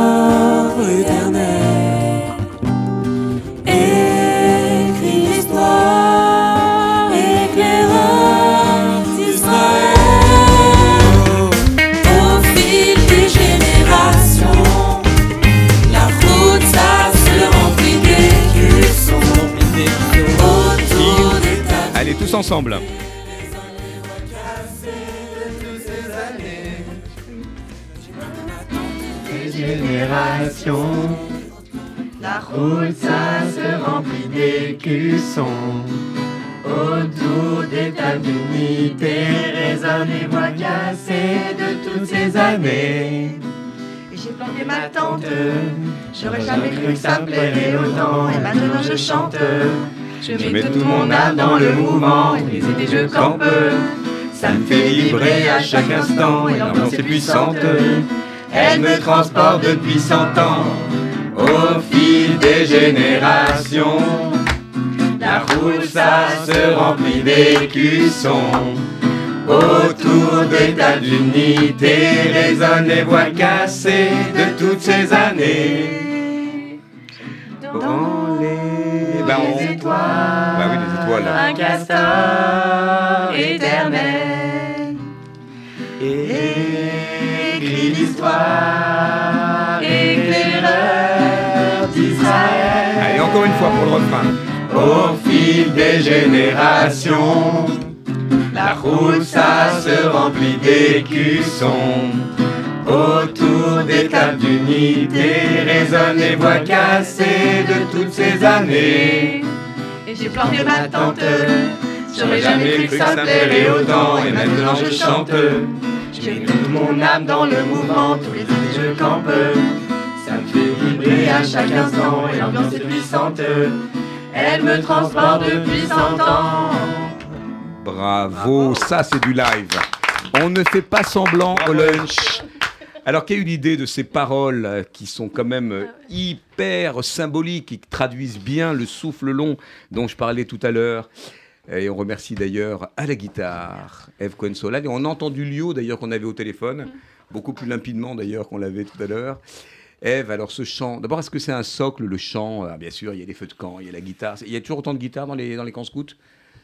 tous ensemble. La route, ça se remplit d'écussons. Autour des tables d'unité résonnent les voix cassées de toutes ces années. J'ai planté ma tente, j'aurais jamais cru que ça me plairait autant. Et maintenant je chante, je mets tout mon âme dans le mouvement. Et les idées je campe, ça me fait vibrer à chaque instant. Et l'ambiance est puissante. Elle me transporte depuis cent ans au fil des générations. La route, ça se remplit d'écussons. Autour des tas d'unité résonnent les voix cassées de toutes ces années. Dans étoiles, Bah oui, les étoiles. un castor éternel. Écrit l'histoire, éclaireur d'Israël. Allez, encore une fois pour le refrain. Au fil des générations, la route ça se remplit d'écussons. Autour des tables d'unité résonnent les voix cassées de toutes ces années. Et j'ai planté ma tente, J'aurais jamais cru que ça me plairait autant et maintenant je chante. J'ai toute mon âme dans le mouvement, tous les idées je campe. Ça me fait vibrer à chaque instant et l'ambiance est puissante. Elle me transporte depuis 100 ans. Bravo, ça c'est du live. On ne fait pas semblant au lunch. Alors, quelle est l'idée de ces paroles euh, qui sont quand même euh, hyper symboliques et qui traduisent bien le souffle long dont je parlais tout à l'heure? Et on remercie d'ailleurs à la guitare Eve Cohen-Solal. Et on a entendu Lio d'ailleurs qu'on avait au téléphone, beaucoup plus limpidement d'ailleurs qu'on l'avait tout à l'heure. Eve, alors ce chant, d'abord est-ce que c'est un socle le chant? Ah, Bien sûr, il y a les feux de camp, il y a la guitare. Il y a toujours autant de guitare dans les, dans les camps scouts?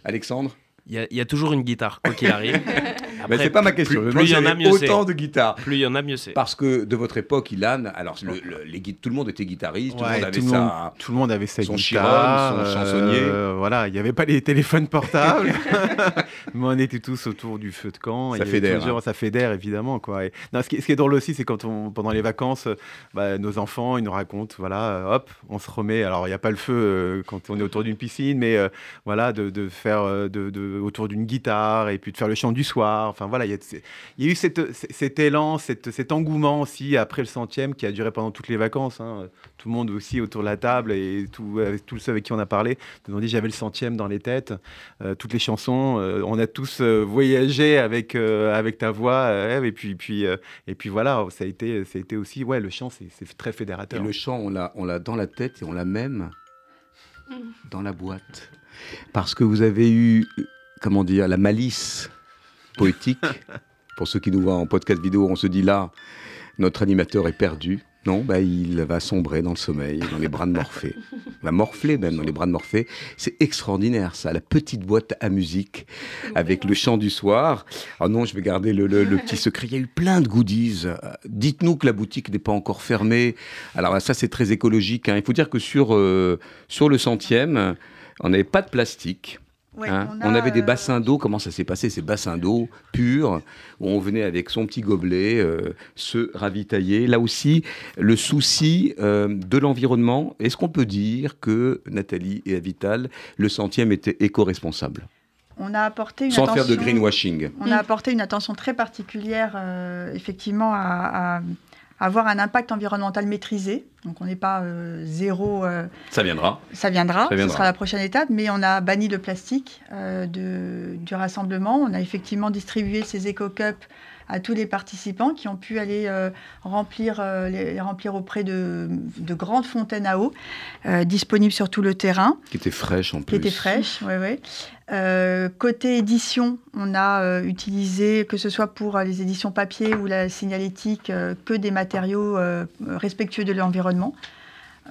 Alexandre? Il y, a- il y a toujours une guitare, quoi qu'il arrive. Mais c'est pas ma question. Plus, il y en a, mieux autant de guitares. Plus il y en a, mieux c'est. Parce que de votre époque, Ilan, alors le- le- les, tout le monde était guitariste, tout le monde avait monde, tout le monde avait sa son guitare, chiron, son chansonnier. euh, voilà, il n'y avait pas les téléphones portables, mais on était tous autour du feu de camp. Ça fédère, toujours- hein. Ça fédère, évidemment. Quoi. Et, non, ce, qui, ce qui est drôle aussi, c'est quand on, pendant les vacances, bah, nos enfants, ils nous racontent, voilà, euh, hop, on se remet. Alors, il n'y a pas le feu euh, quand on est autour d'une piscine, mais euh, voilà, de, de faire euh, de, de- autour d'une guitare et puis de faire le chant du soir. Enfin, voilà, il y a, eu cet élan, cet engouement aussi après le centième qui a duré pendant toutes les vacances. hein. Tout le monde aussi autour de la table et tout, avec tous ceux avec qui on a parlé nous ont dit j'avais le centième dans les têtes, euh, toutes les chansons. euh, on a tous euh, voyagé avec, euh, avec ta voix. euh, et, puis, puis, euh, et puis voilà, ça a été, ça a été aussi, ouais, le chant, c'est très fédérateur. le chant, on l'a, dans la tête et on l'a même dans la boîte. Parce que vous avez eu, euh, comment dire, la malice poétique. Pour ceux qui nous voient en podcast vidéo, on se dit là, notre animateur est perdu. Non, bah, il va sombrer dans le sommeil, dans les bras de Morphée. Il va morfler même dans les bras de Morphée. C'est extraordinaire ça, la petite boîte à musique avec le chant du soir. Ah non, je vais garder le, petit secret. Il y a eu plein de goodies. Euh, Dites-nous que la boutique n'est pas encore fermée. Alors ça, c'est très écologique. hein. Il faut dire que sur, euh, sur le centième, on n'avait pas de plastique. Ouais, hein. on avait des euh, bassins d'eau. Comment ça s'est passé Ces bassins d'eau purs, où on venait avec son petit gobelet euh, se ravitailler? Là aussi, le souci euh, de l'environnement. Est-ce qu'on peut dire que Nathalie et Avital, le centième était éco-responsable On a apporté une Sans attention, faire de greenwashing. On a apporté une attention très particulière, effectivement, à, à avoir un impact environnemental maîtrisé. Donc, on n'est pas euh, zéro. euh, Ça viendra. ça viendra, Ça viendra. ce sera la prochaine étape, mais on a banni le plastique euh, de, du rassemblement. On a effectivement distribué ces éco-cups à tous les participants qui ont pu aller euh, remplir, euh, les, remplir auprès de, de grandes fontaines à eau euh, disponibles sur tout le terrain Qui était fraîche en qui plus. était fraîche. Ouais, ouais. Euh, côté édition, on a euh, utilisé, que ce soit pour euh, les éditions papier ou la signalétique, que des matériaux respectueux de l'environnement.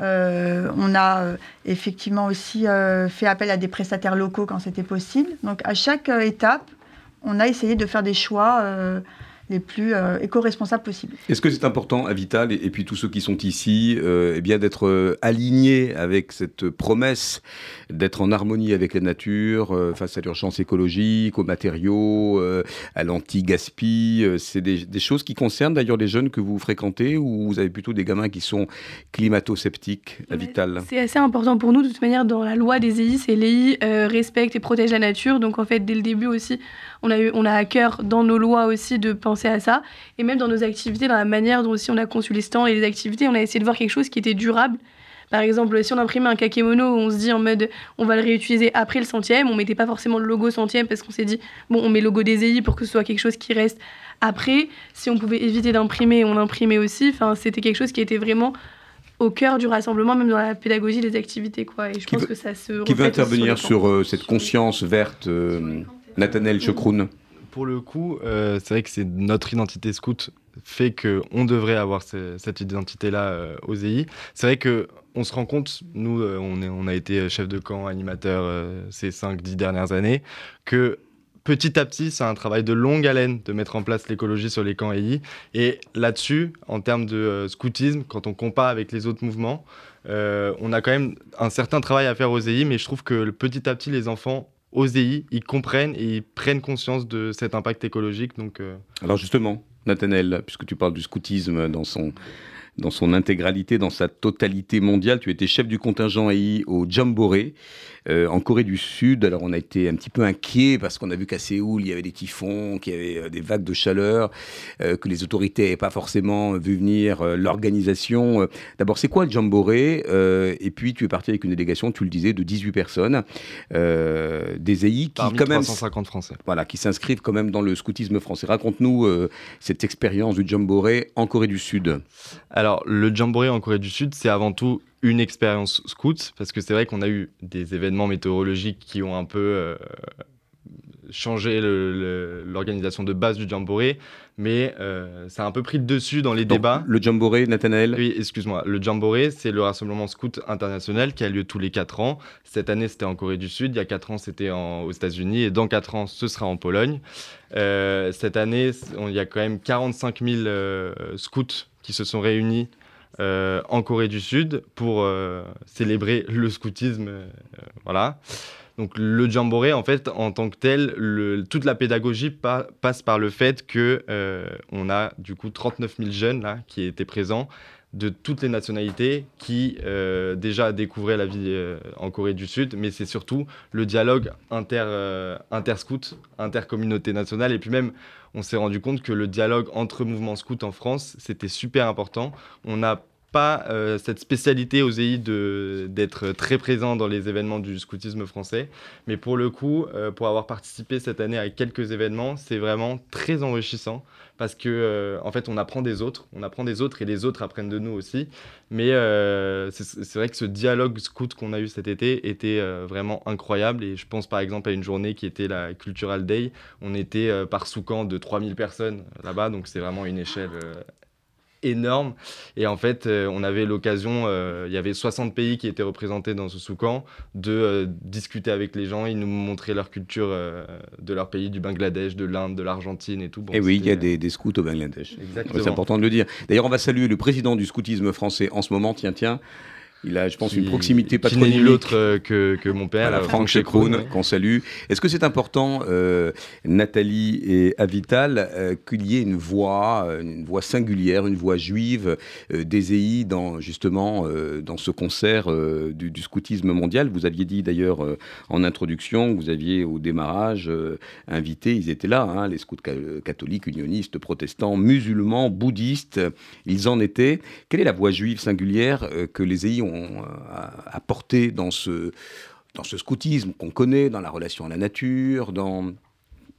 On a effectivement aussi fait appel à des prestataires locaux quand c'était possible. Donc à chaque étape, on a essayé de faire des choix les plus euh, éco-responsables possibles. Est-ce que c'est important à Vital et, et puis tous ceux qui sont ici, euh, eh bien d'être euh, alignés avec cette promesse d'être en harmonie avec la nature euh, face à l'urgence écologique, aux matériaux, euh, à l'anti-gaspi euh, C'est des, des choses qui concernent d'ailleurs les jeunes que vous fréquentez ou vous avez plutôt des gamins qui sont climato-sceptiques à Vital? C'est assez important pour nous, de toute manière, dans la loi des EI, c'est l'EI euh, respecte et protège la nature. Donc, en fait, dès le début aussi, on a, eu, on a à cœur dans nos lois aussi de penser à ça. Et même dans nos activités, dans la manière dont aussi on a conçu les stands et les activités, on a essayé de voir quelque chose qui était durable. Par exemple, si on imprimait un kakémono, on se dit en mode on va le réutiliser après le centième, on mettait pas forcément le logo centième parce qu'on s'est dit bon, on met le logo des EI pour que ce soit quelque chose qui reste après. Si on pouvait éviter d'imprimer, on imprimait aussi. Enfin, c'était quelque chose qui était vraiment au cœur du rassemblement, même dans la pédagogie des activités. Quoi. Et je Qui pense veut- que ça se Qui veut intervenir sur euh, cette conscience verte euh, Nathanaël Chekroun Pour le coup, euh, c'est vrai que c'est notre identité scout fait que on devrait avoir ce- cette identité-là euh, aux EI. C'est vrai que on se rend compte, nous, euh, on, on a été chef de camp, animateur ces 5-10 dernières années, que petit à petit, c'est un travail de longue haleine de mettre en place l'écologie sur les camps EI. Et là-dessus, en termes de scoutisme, quand on compare avec les autres mouvements, on a quand même un certain travail à faire aux EI, mais je trouve que petit à petit, les enfants EI, ils comprennent et ils prennent conscience de cet impact écologique. Donc, euh, Alors justement, Nathanaël, puisque tu parles du scoutisme dans son, dans son intégralité, dans sa totalité mondiale, tu étais chef du contingent AI au Jamboree euh, en Corée du Sud. Alors on a été un petit peu inquiet parce qu'on a vu qu'à Séoul, il y avait des typhons, qu'il y avait euh, des vagues de chaleur, euh, que les autorités n'avaient pas forcément vu venir euh, l'organisation. D'abord, c'est quoi le Jamboree? Euh, Et puis tu es parti avec une délégation, tu le disais, de 18 personnes, euh, des AI qui parmi quand même... 350 Français. Voilà, qui s'inscrivent quand même dans le scoutisme français. Raconte-nous euh, cette expérience du Jamboree en Corée du Sud. Alors, le Jamboree en Corée du Sud, c'est avant tout une expérience scout, parce que c'est vrai qu'on a eu des événements météorologiques qui ont un peu euh, changé l'organisation de base du Jamboree, mais euh, ça a un peu pris le dessus dans les Donc, débats. Le Jamboree, Nathanaël? Oui, excuse-moi. Le Jamboree, c'est le rassemblement scout international qui a lieu tous les 4 ans. Cette année, c'était en Corée du Sud. Il y a 4 ans, c'était aux États-Unis. Et dans 4 ans, ce sera en Pologne. Euh, cette année, on- il y a quand même 45 000 euh, scouts qui se sont réunis euh, en Corée du Sud pour euh, célébrer le scoutisme. euh, voilà. Donc le jamboree, en fait, en tant que tel, toute la pédagogie pa- passe par le fait que on a du coup 39 000 jeunes là qui étaient présents de toutes les nationalités qui déjà découvraient la vie en Corée du Sud, mais c'est surtout le dialogue inter, euh, inter-scout, intercommunauté nationale, et puis même on s'est rendu compte que le dialogue entre mouvements scouts en France, c'était super important. On n'a pas euh, cette spécialité aux EI de- d'être très présent dans les événements du scoutisme français, mais pour le coup, euh, pour avoir participé cette année à quelques événements, c'est vraiment très enrichissant parce que euh, en fait, on apprend des autres, on apprend des autres et les autres apprennent de nous aussi. Mais c'est vrai que ce dialogue scout qu'on a eu cet été était vraiment incroyable et je pense par exemple à une journée qui était la Cultural Day. On était par sous-camp de 3000 personnes là-bas, donc c'est vraiment une échelle énorme. Et en fait, euh, on avait l'occasion, euh, il y avait 60 pays qui étaient représentés dans ce sous-camp, de euh, discuter avec les gens. Ils nous montraient leur culture de leur pays, du Bangladesh, de l'Inde, de l'Argentine et tout. Bon, Et Eh oui, il y a des, des scouts au Bangladesh. Exactement. C'est important de le dire. D'ailleurs, on va saluer le président du scoutisme français en ce moment. Tiens, tiens. Il a, je pense, une Qui- proximité qui patronymique. n'est nul autre euh, que, que mon père, Voilà, euh, Franck Chekroun, qu'on salue. Est-ce que c'est important, euh, Nathalie et Avital, euh, qu'il y ait une voix, une voix singulière, une voix juive des EI dans justement dans ce concert du, du scoutisme mondial? Vous aviez dit d'ailleurs en introduction, vous aviez au démarrage invité, ils étaient là, hein, les scouts ca- catholiques, unionistes, protestants, musulmans, bouddhistes, ils en étaient. Quelle est la voix juive singulière que les EI ont euh, apportée dans ce dans ce scoutisme qu'on connaît, dans la relation à la nature, dans...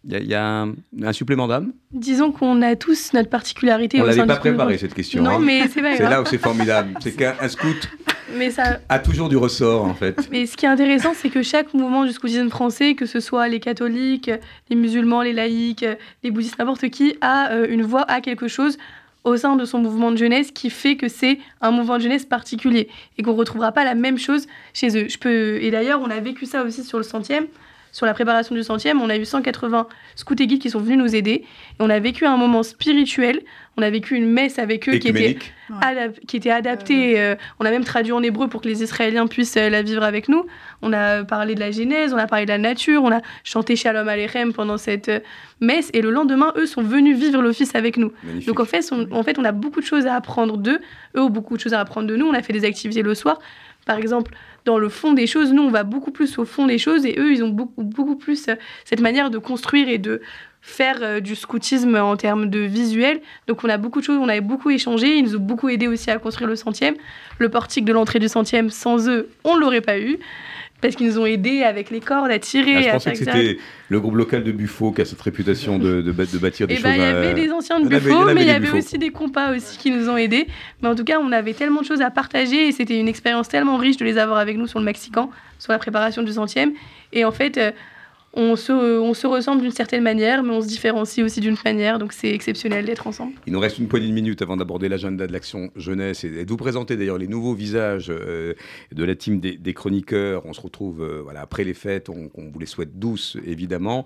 Il y a, il y a un, un supplément d'âme? Disons qu'on a tous notre particularité On au l'avait pas préparé cette question. Non, hein. mais c'est C'est là où c'est formidable. C'est qu'un un scout Mais ça, a toujours du ressort, en fait. Mais ce qui est intéressant, c'est que chaque mouvement du scoutisme français, que ce soit les catholiques, les musulmans, les laïcs, les bouddhistes, n'importe qui, a euh, une voix, a quelque chose au sein de son mouvement de jeunesse qui fait que c'est un mouvement de jeunesse particulier et qu'on ne retrouvera pas la même chose chez eux. Je peux... Et d'ailleurs, on a vécu ça aussi sur le centième. Sur la préparation du centième, on a eu 180 scouts et guides qui sont venus nous aider. Et on a vécu un moment spirituel. On a vécu une messe avec eux qui était qui était adaptée. euh, on a même traduit en hébreu pour que les Israéliens puissent euh, la vivre avec nous. On a parlé de la Genèse, on a parlé de la nature, on a chanté Shalom Aleichem pendant cette euh, messe. Et le lendemain, eux sont venus vivre l'office avec nous. Magnifique. Donc en fait, on, en fait, on a beaucoup de choses à apprendre d'eux. Eux ont beaucoup de choses à apprendre de nous. On a fait des activités le soir. Par exemple, dans le fond des choses, nous, on va beaucoup plus au fond des choses. Et eux, ils ont beaucoup, beaucoup plus euh, cette manière de construire et de faire euh, du scoutisme en termes de visuel. Donc on a beaucoup de choses, on avait beaucoup échangé. Ils nous ont beaucoup aidé aussi à construire le centième. Le portique de l'entrée du centième, sans eux, on ne l'aurait pas eu. Parce qu'ils nous ont aidés avec les cordes à tirer, Ah, je à pensais que c'était le groupe local de Buffo qui a cette réputation de, de, de bâtir des Et choses. ben, il y avait des anciens de Buffo, mais il y avait Buffo. aussi des compas aussi qui nous ont aidés. Mais en tout cas, on avait tellement de choses à partager et c'était une expérience tellement riche de les avoir avec nous sur le Mexican, sur la préparation du centième. Et en fait, euh, on se, ressemble d'une certaine manière, mais on se différencie aussi d'une manière. Donc c'est exceptionnel d'être ensemble. Il nous reste une poignée de minutes avant d'aborder l'agenda de l'action jeunesse et de vous présenter d'ailleurs les nouveaux visages euh, de la team des, chroniqueurs. On se retrouve euh, voilà, après les fêtes, on, vous les souhaite douces évidemment.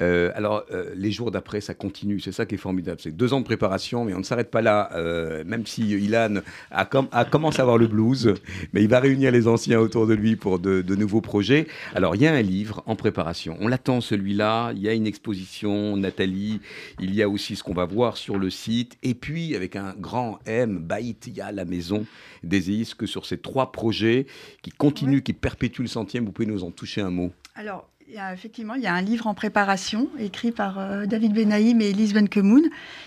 Euh, alors les jours d'après, ça continue, c'est ça qui est formidable. C'est deux ans de préparation, mais on ne s'arrête pas là. Même si Ilan a, com- a commencé à avoir le blues, mais il va réunir les anciens autour de lui pour de, de nouveaux projets. Alors il y a un livre en préparation. On l'attend celui-là. Il y a une exposition, Nathalie. Il y a aussi ce qu'on va voir sur le site. Et puis, avec un grand M, Baït, il y a la maison des EIS, que sur ces trois projets qui continuent, qui perpétuent le centième, vous pouvez nous en toucher un mot. Alors, il y a, effectivement, il y a un livre en préparation écrit par euh, David Benaïm et Elise Benkemoun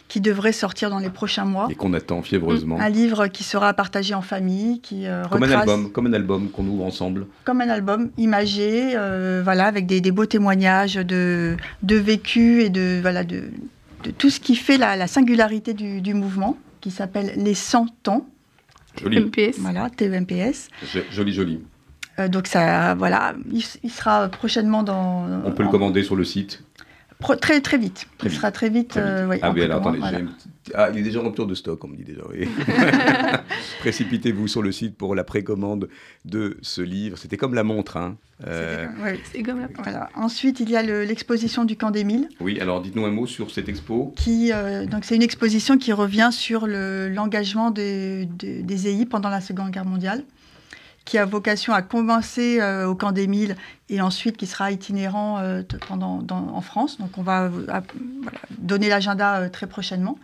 qui devrait sortir dans les prochains mois. Et qu'on attend fiévreusement. Un livre qui sera partagé en famille, qui euh, Comme un album, comme un album qu'on ouvre ensemble. comme un album imagé, euh, voilà, avec des, des beaux témoignages de, de vécu et de, voilà, de, de tout ce qui fait la, la singularité du, du mouvement, qui s'appelle Les 100 ans, Joli, MPS. voilà, TEMPS. Jo- joli, joli. Euh, donc ça, voilà, il, il sera prochainement dans... On peut le commander sur le site. pro- très, très vite. Très il vite. sera très vite. Très vite. euh, oui, ah oui, alors attendez, voilà. ah, il est déjà en rupture de stock, on me dit déjà. oui. Précipitez-vous sur le site pour la précommande de ce livre. C'était comme la montre. Hein. Euh, C'était comme- comme la Voilà. Ensuite, il y a le- l'exposition du camp des Mille. oui, alors dites-nous un mot sur cette expo. qui euh, donc c'est une exposition qui revient sur le- l'engagement des- des- des EI pendant la Seconde Guerre mondiale qui a vocation à commencer euh, au camp des Milles et ensuite qui sera itinérant euh, pendant, en France. Donc on va euh, donner l'agenda très prochainement.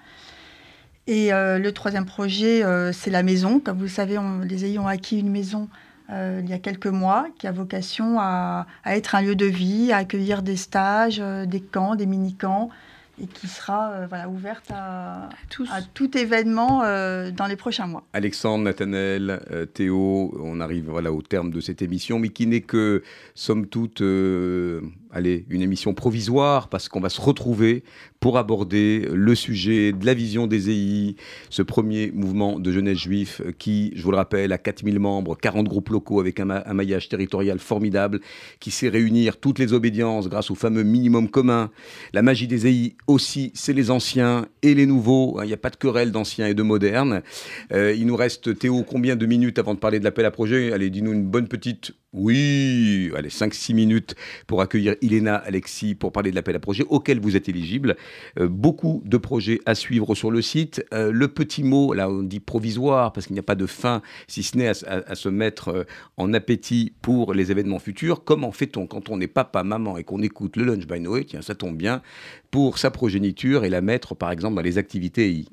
Et le troisième projet, c'est la maison. Comme vous le savez, on- les EI ont acquis une maison il y a quelques mois qui a vocation à, à être un lieu de vie, à accueillir des stages, des camps, des mini-camps, et qui sera euh, voilà, ouverte à, Tous. à tout événement euh, dans les prochains mois. Alexandre, Nathanaël, euh, Théo, on arrive voilà, au terme de cette émission, mais qui n'est que, somme toute, euh, allez, une émission provisoire, parce qu'on va se retrouver pour aborder le sujet de la vision des EI, ce premier mouvement de jeunesse juif qui, je vous le rappelle, a 4000 membres, 40 groupes locaux avec un, ma- un maillage territorial formidable, qui sait réunir toutes les obédiences grâce au fameux minimum commun. La magie des EI aussi, c'est les anciens et les nouveaux. hein, Il n'y a pas de querelle d'anciens et de modernes. Euh, il nous reste, Théo, combien de minutes avant de parler de l'appel à projet? Allez, dis-nous une bonne petite. Oui, allez, 5-6 minutes pour accueillir Iléna Alexis pour parler de l'appel à projet auquel vous êtes éligible. Euh, beaucoup de projets à suivre sur le site. Euh, le petit mot, là, on dit provisoire parce qu'il n'y a pas de fin, si ce n'est à, se mettre euh, en appétit pour les événements futurs. Comment fait-on quand on est papa, maman et qu'on écoute le Lunch by Noé? Tiens, ça tombe bien pour sa progéniture et la mettre, par exemple, dans les activités EI.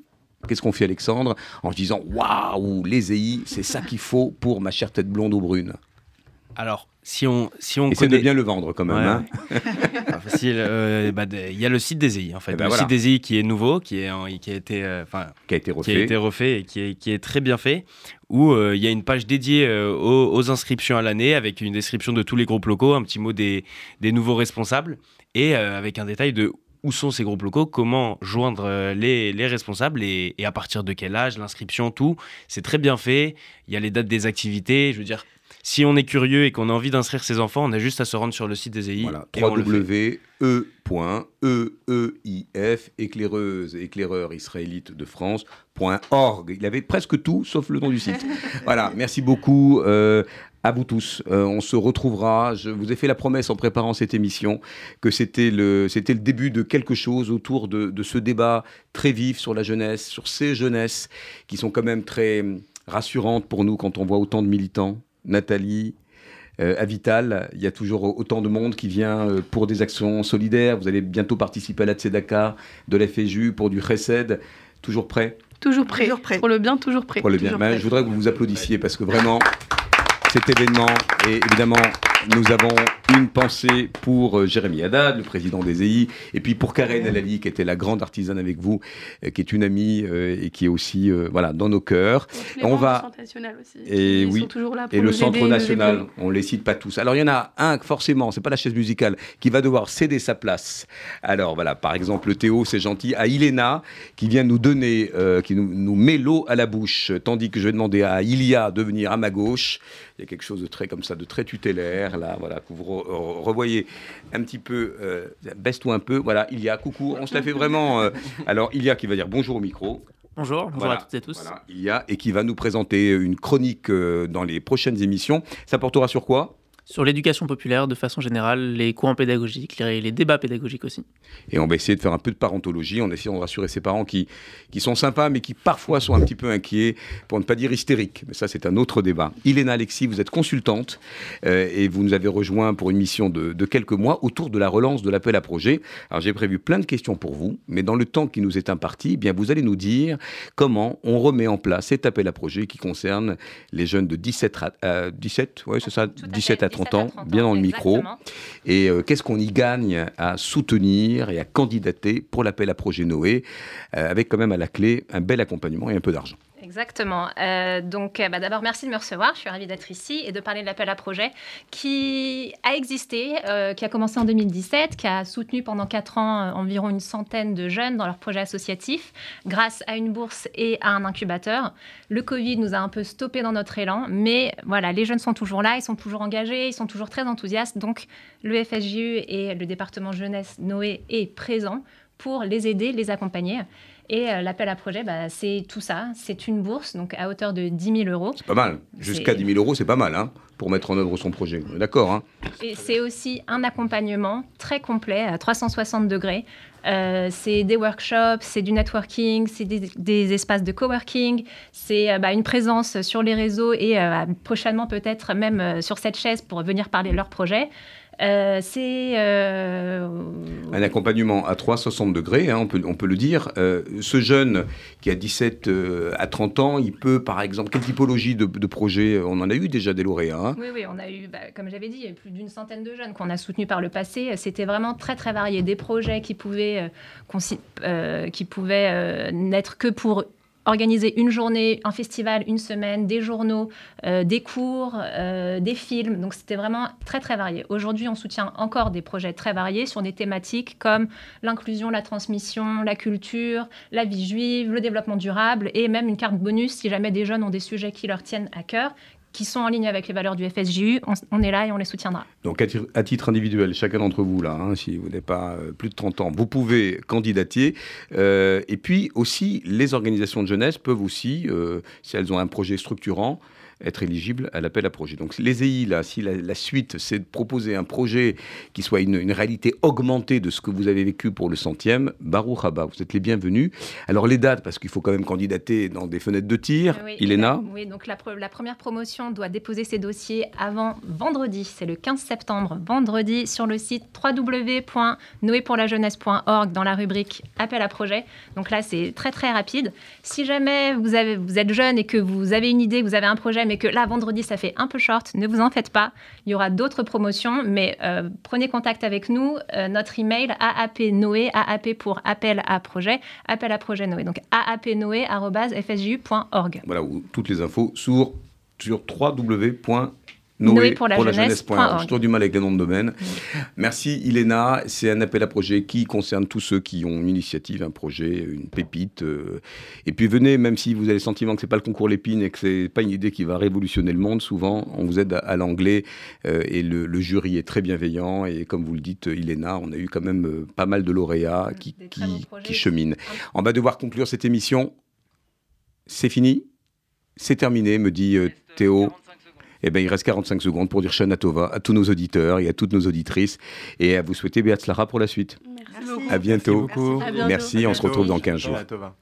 Qu'est-ce qu'on fait, Alexandre En se disant Waouh, les EI, c'est ça qu'il faut pour ma chère tête blonde ou brune? Alors, si on, si on Essaie connaît... de bien le vendre quand même. Ouais, hein. Euh, bah, Il y a le site des EI, en fait. Ben le voilà. site des EI qui est nouveau, qui, est en- qui a été... euh, Qui a été qui refait. a été refait et qui est, qui est très bien fait, où euh, il y a une page dédiée euh, aux, aux inscriptions à l'année, avec une description de tous les groupes locaux, un petit mot des, des nouveaux responsables, et avec un détail de où sont ces groupes locaux, comment joindre les, les responsables, et, et à partir de quel âge, l'inscription, tout. C'est très bien fait, il y a les dates des activités, je veux dire... Si on est curieux et qu'on a envie d'inscrire ses enfants, on a juste à se rendre sur le site des EI. Voilà, www.eeif, éclaireuse, éclaireur israélite de France.org. Il avait presque tout, sauf le nom du site. voilà, merci beaucoup. euh, à vous tous. Euh, on se retrouvera. Je vous ai fait la promesse en préparant cette émission que c'était le, c'était le début de quelque chose autour de, de ce débat très vif sur la jeunesse, sur ces jeunesses qui sont quand même très rassurantes pour nous quand on voit autant de militants. Nathalie, euh, à Vital, il y a toujours autant de monde qui vient euh, pour des actions solidaires. Vous allez bientôt participer à la Tzedaka, de la FEJU, pour du Chesed. Toujours prêt? Toujours prêt. Toujours prêt. Pour le bien, toujours prêt. pour le bien. Ben, je voudrais que vous vous applaudissiez parce que vraiment, cet événement, et évidemment, nous avons une pensée pour euh, Jérémy Haddad, le président des EI, et puis pour Karen Elali, qui était la grande artisane avec vous, euh, qui est une amie euh, et qui est aussi voilà, dans nos cœurs. Les On va- aussi. Et Ils oui. sont toujours là pour Et le Centre national, on les cite pas tous. Alors il y en a un, forcément, c'est pas la chaise musicale, qui va devoir céder sa place. Alors voilà, par exemple, Théo, c'est gentil, à Iléna, qui vient nous donner, euh, qui nous, nous met l'eau à la bouche, tandis que je vais demander à Ilia de venir à ma gauche. Il y a quelque chose de très comme ça, de très tutélaire, là, voilà, que vous re- re- revoyez un petit peu, euh, baisse-toi un peu, voilà, Ilia, coucou, on se la fait vraiment. euh, alors Ilia qui va dire bonjour au micro. Bonjour, bonjour Voilà, à toutes et tous. Voilà, il y a et qui va nous présenter une chronique euh, dans les prochaines émissions. Ça portera sur quoi? sur l'éducation populaire de façon générale, les cours en pédagogique, les, débats pédagogiques aussi. Et on va essayer de faire un peu de parentologie en essayant de rassurer ces parents qui, qui sont sympas, mais qui parfois sont un petit peu inquiets, pour ne pas dire hystériques. Mais ça, c'est un autre débat. Iléna Alexis, vous êtes consultante euh, et vous nous avez rejoint pour une mission de, de quelques mois autour de la relance de l'appel à projet. Alors, j'ai prévu plein de questions pour vous, mais dans le temps qui nous est imparti, eh bien, vous allez nous dire comment on remet en place cet appel à projet qui concerne les jeunes de 17 à, euh, 17, ouais, c'est ça, 17 à 30 bien dans le micro. Et euh, qu'est-ce qu'on y gagne à soutenir et à candidater pour l'appel à projet Noé, euh, avec quand même à la clé un bel accompagnement et un peu d'argent. Exactement. Euh, donc, euh, bah, d'abord, merci de me recevoir. Je suis ravie d'être ici et de parler de l'appel à projet qui a existé, euh, qui a commencé en 2017, qui a soutenu pendant quatre ans environ une centaine de jeunes dans leurs projets associatifs grâce à une bourse et à un incubateur. Le Covid nous a un peu stoppé dans notre élan, mais voilà, les jeunes sont toujours là, ils sont toujours engagés, ils sont toujours très enthousiastes. Donc, le FSJU et le département jeunesse Noé est présent pour les aider, les accompagner. Et euh, l'appel à projet, bah, c'est tout ça. C'est une bourse, donc à hauteur de 10 000 euros. C'est pas mal. Jusqu'à C'est- 10 000 euros, c'est pas mal hein, pour mettre en œuvre son projet. D'accord hein Et c'est aussi un accompagnement très complet à 360 degrés Euh, c'est des workshops, c'est du networking, c'est des, des espaces de coworking, c'est euh, bah, une présence sur les réseaux et euh, prochainement peut-être même sur cette chaise pour venir parler de leurs projets. Euh, c'est euh, Un accompagnement à 360 degrés, hein, on, peut, on peut le dire. Euh, ce jeune qui a 17 euh, à 30 ans, il peut, par exemple, quelle typologie de, de projet On en a eu déjà des lauréats. hein? Oui, oui, on a eu, bah, comme j'avais dit, il y a eu plus d'une centaine de jeunes qu'on a soutenus par le passé. C'était vraiment très, très varié. Des projets qui pouvaient, euh, euh, qui pouvaient euh, n'être que pour organiser une journée, un festival, une semaine, des journaux, euh, des cours, euh, des films. Donc c'était vraiment très très varié. Aujourd'hui, on soutient encore des projets très variés sur des thématiques comme l'inclusion, la transmission, la culture, la vie juive, le développement durable et même une carte bonus si jamais des jeunes ont des sujets qui leur tiennent à cœur, qui sont en ligne avec les valeurs du FSJU. On, est là et on les soutiendra. Donc à titre individuel, chacun d'entre vous là, hein, si vous n'avez pas euh, plus de 30 ans, vous pouvez candidater. Euh, et puis aussi, les organisations de jeunesse peuvent aussi, euh, si elles ont un projet structurant, être éligibles à l'appel à projet. Donc les EI, là, si la, la suite, c'est de proposer un projet qui soit une, une réalité augmentée de ce que vous avez vécu pour le centième, Baruch Haba, vous êtes les bienvenus. Alors les dates, parce qu'il faut quand même candidater dans des fenêtres de tir. Oui, Iléna Oui, donc la, pre- la première promotion doit déposer ses dossiers avant vendredi. C'est le 15 septembre, vendredi, sur le site www.noépourlajeunesse.org dans la rubrique Appel à projet. Donc là, c'est très très rapide. Si jamais vous, avez, vous êtes jeune et que vous avez une idée, vous avez un projet, mais que là, vendredi, ça fait un peu short, ne vous en faites pas. Il y aura d'autres promotions, mais euh, prenez contact avec nous. Euh, notre email aapnoé, aap pour appel à projet, appel à projet Noé. Donc aapnoé.fsju.org. Voilà, où toutes les infos sur, sur Noé pour la jeunesse point org. J'ai toujours du mal avec les noms de domaine. Merci Iléna. C'est un appel à projet qui concerne tous ceux qui ont une initiative, un projet, une pépite. euh, et puis venez, même si vous avez le sentiment que c'est pas le concours Lépine et que c'est pas une idée qui va révolutionner le monde, souvent on vous aide à, à l'anglais euh, et le, le jury est très bienveillant. Et comme vous le dites, Iléna, on a eu quand même euh, pas mal de lauréats qui, qui, qui cheminent. On va devoir conclure cette émission. C'est fini C'est terminé, me dit Théo. Eh ben, il reste 45 secondes pour dire Shana Tova à tous nos auditeurs et à toutes nos auditrices et à vous souhaiter Beat Slara pour la suite. Merci. À bientôt. Merci beaucoup. À bientôt. Merci, on se retrouve dans 15 jours. Shana Tova.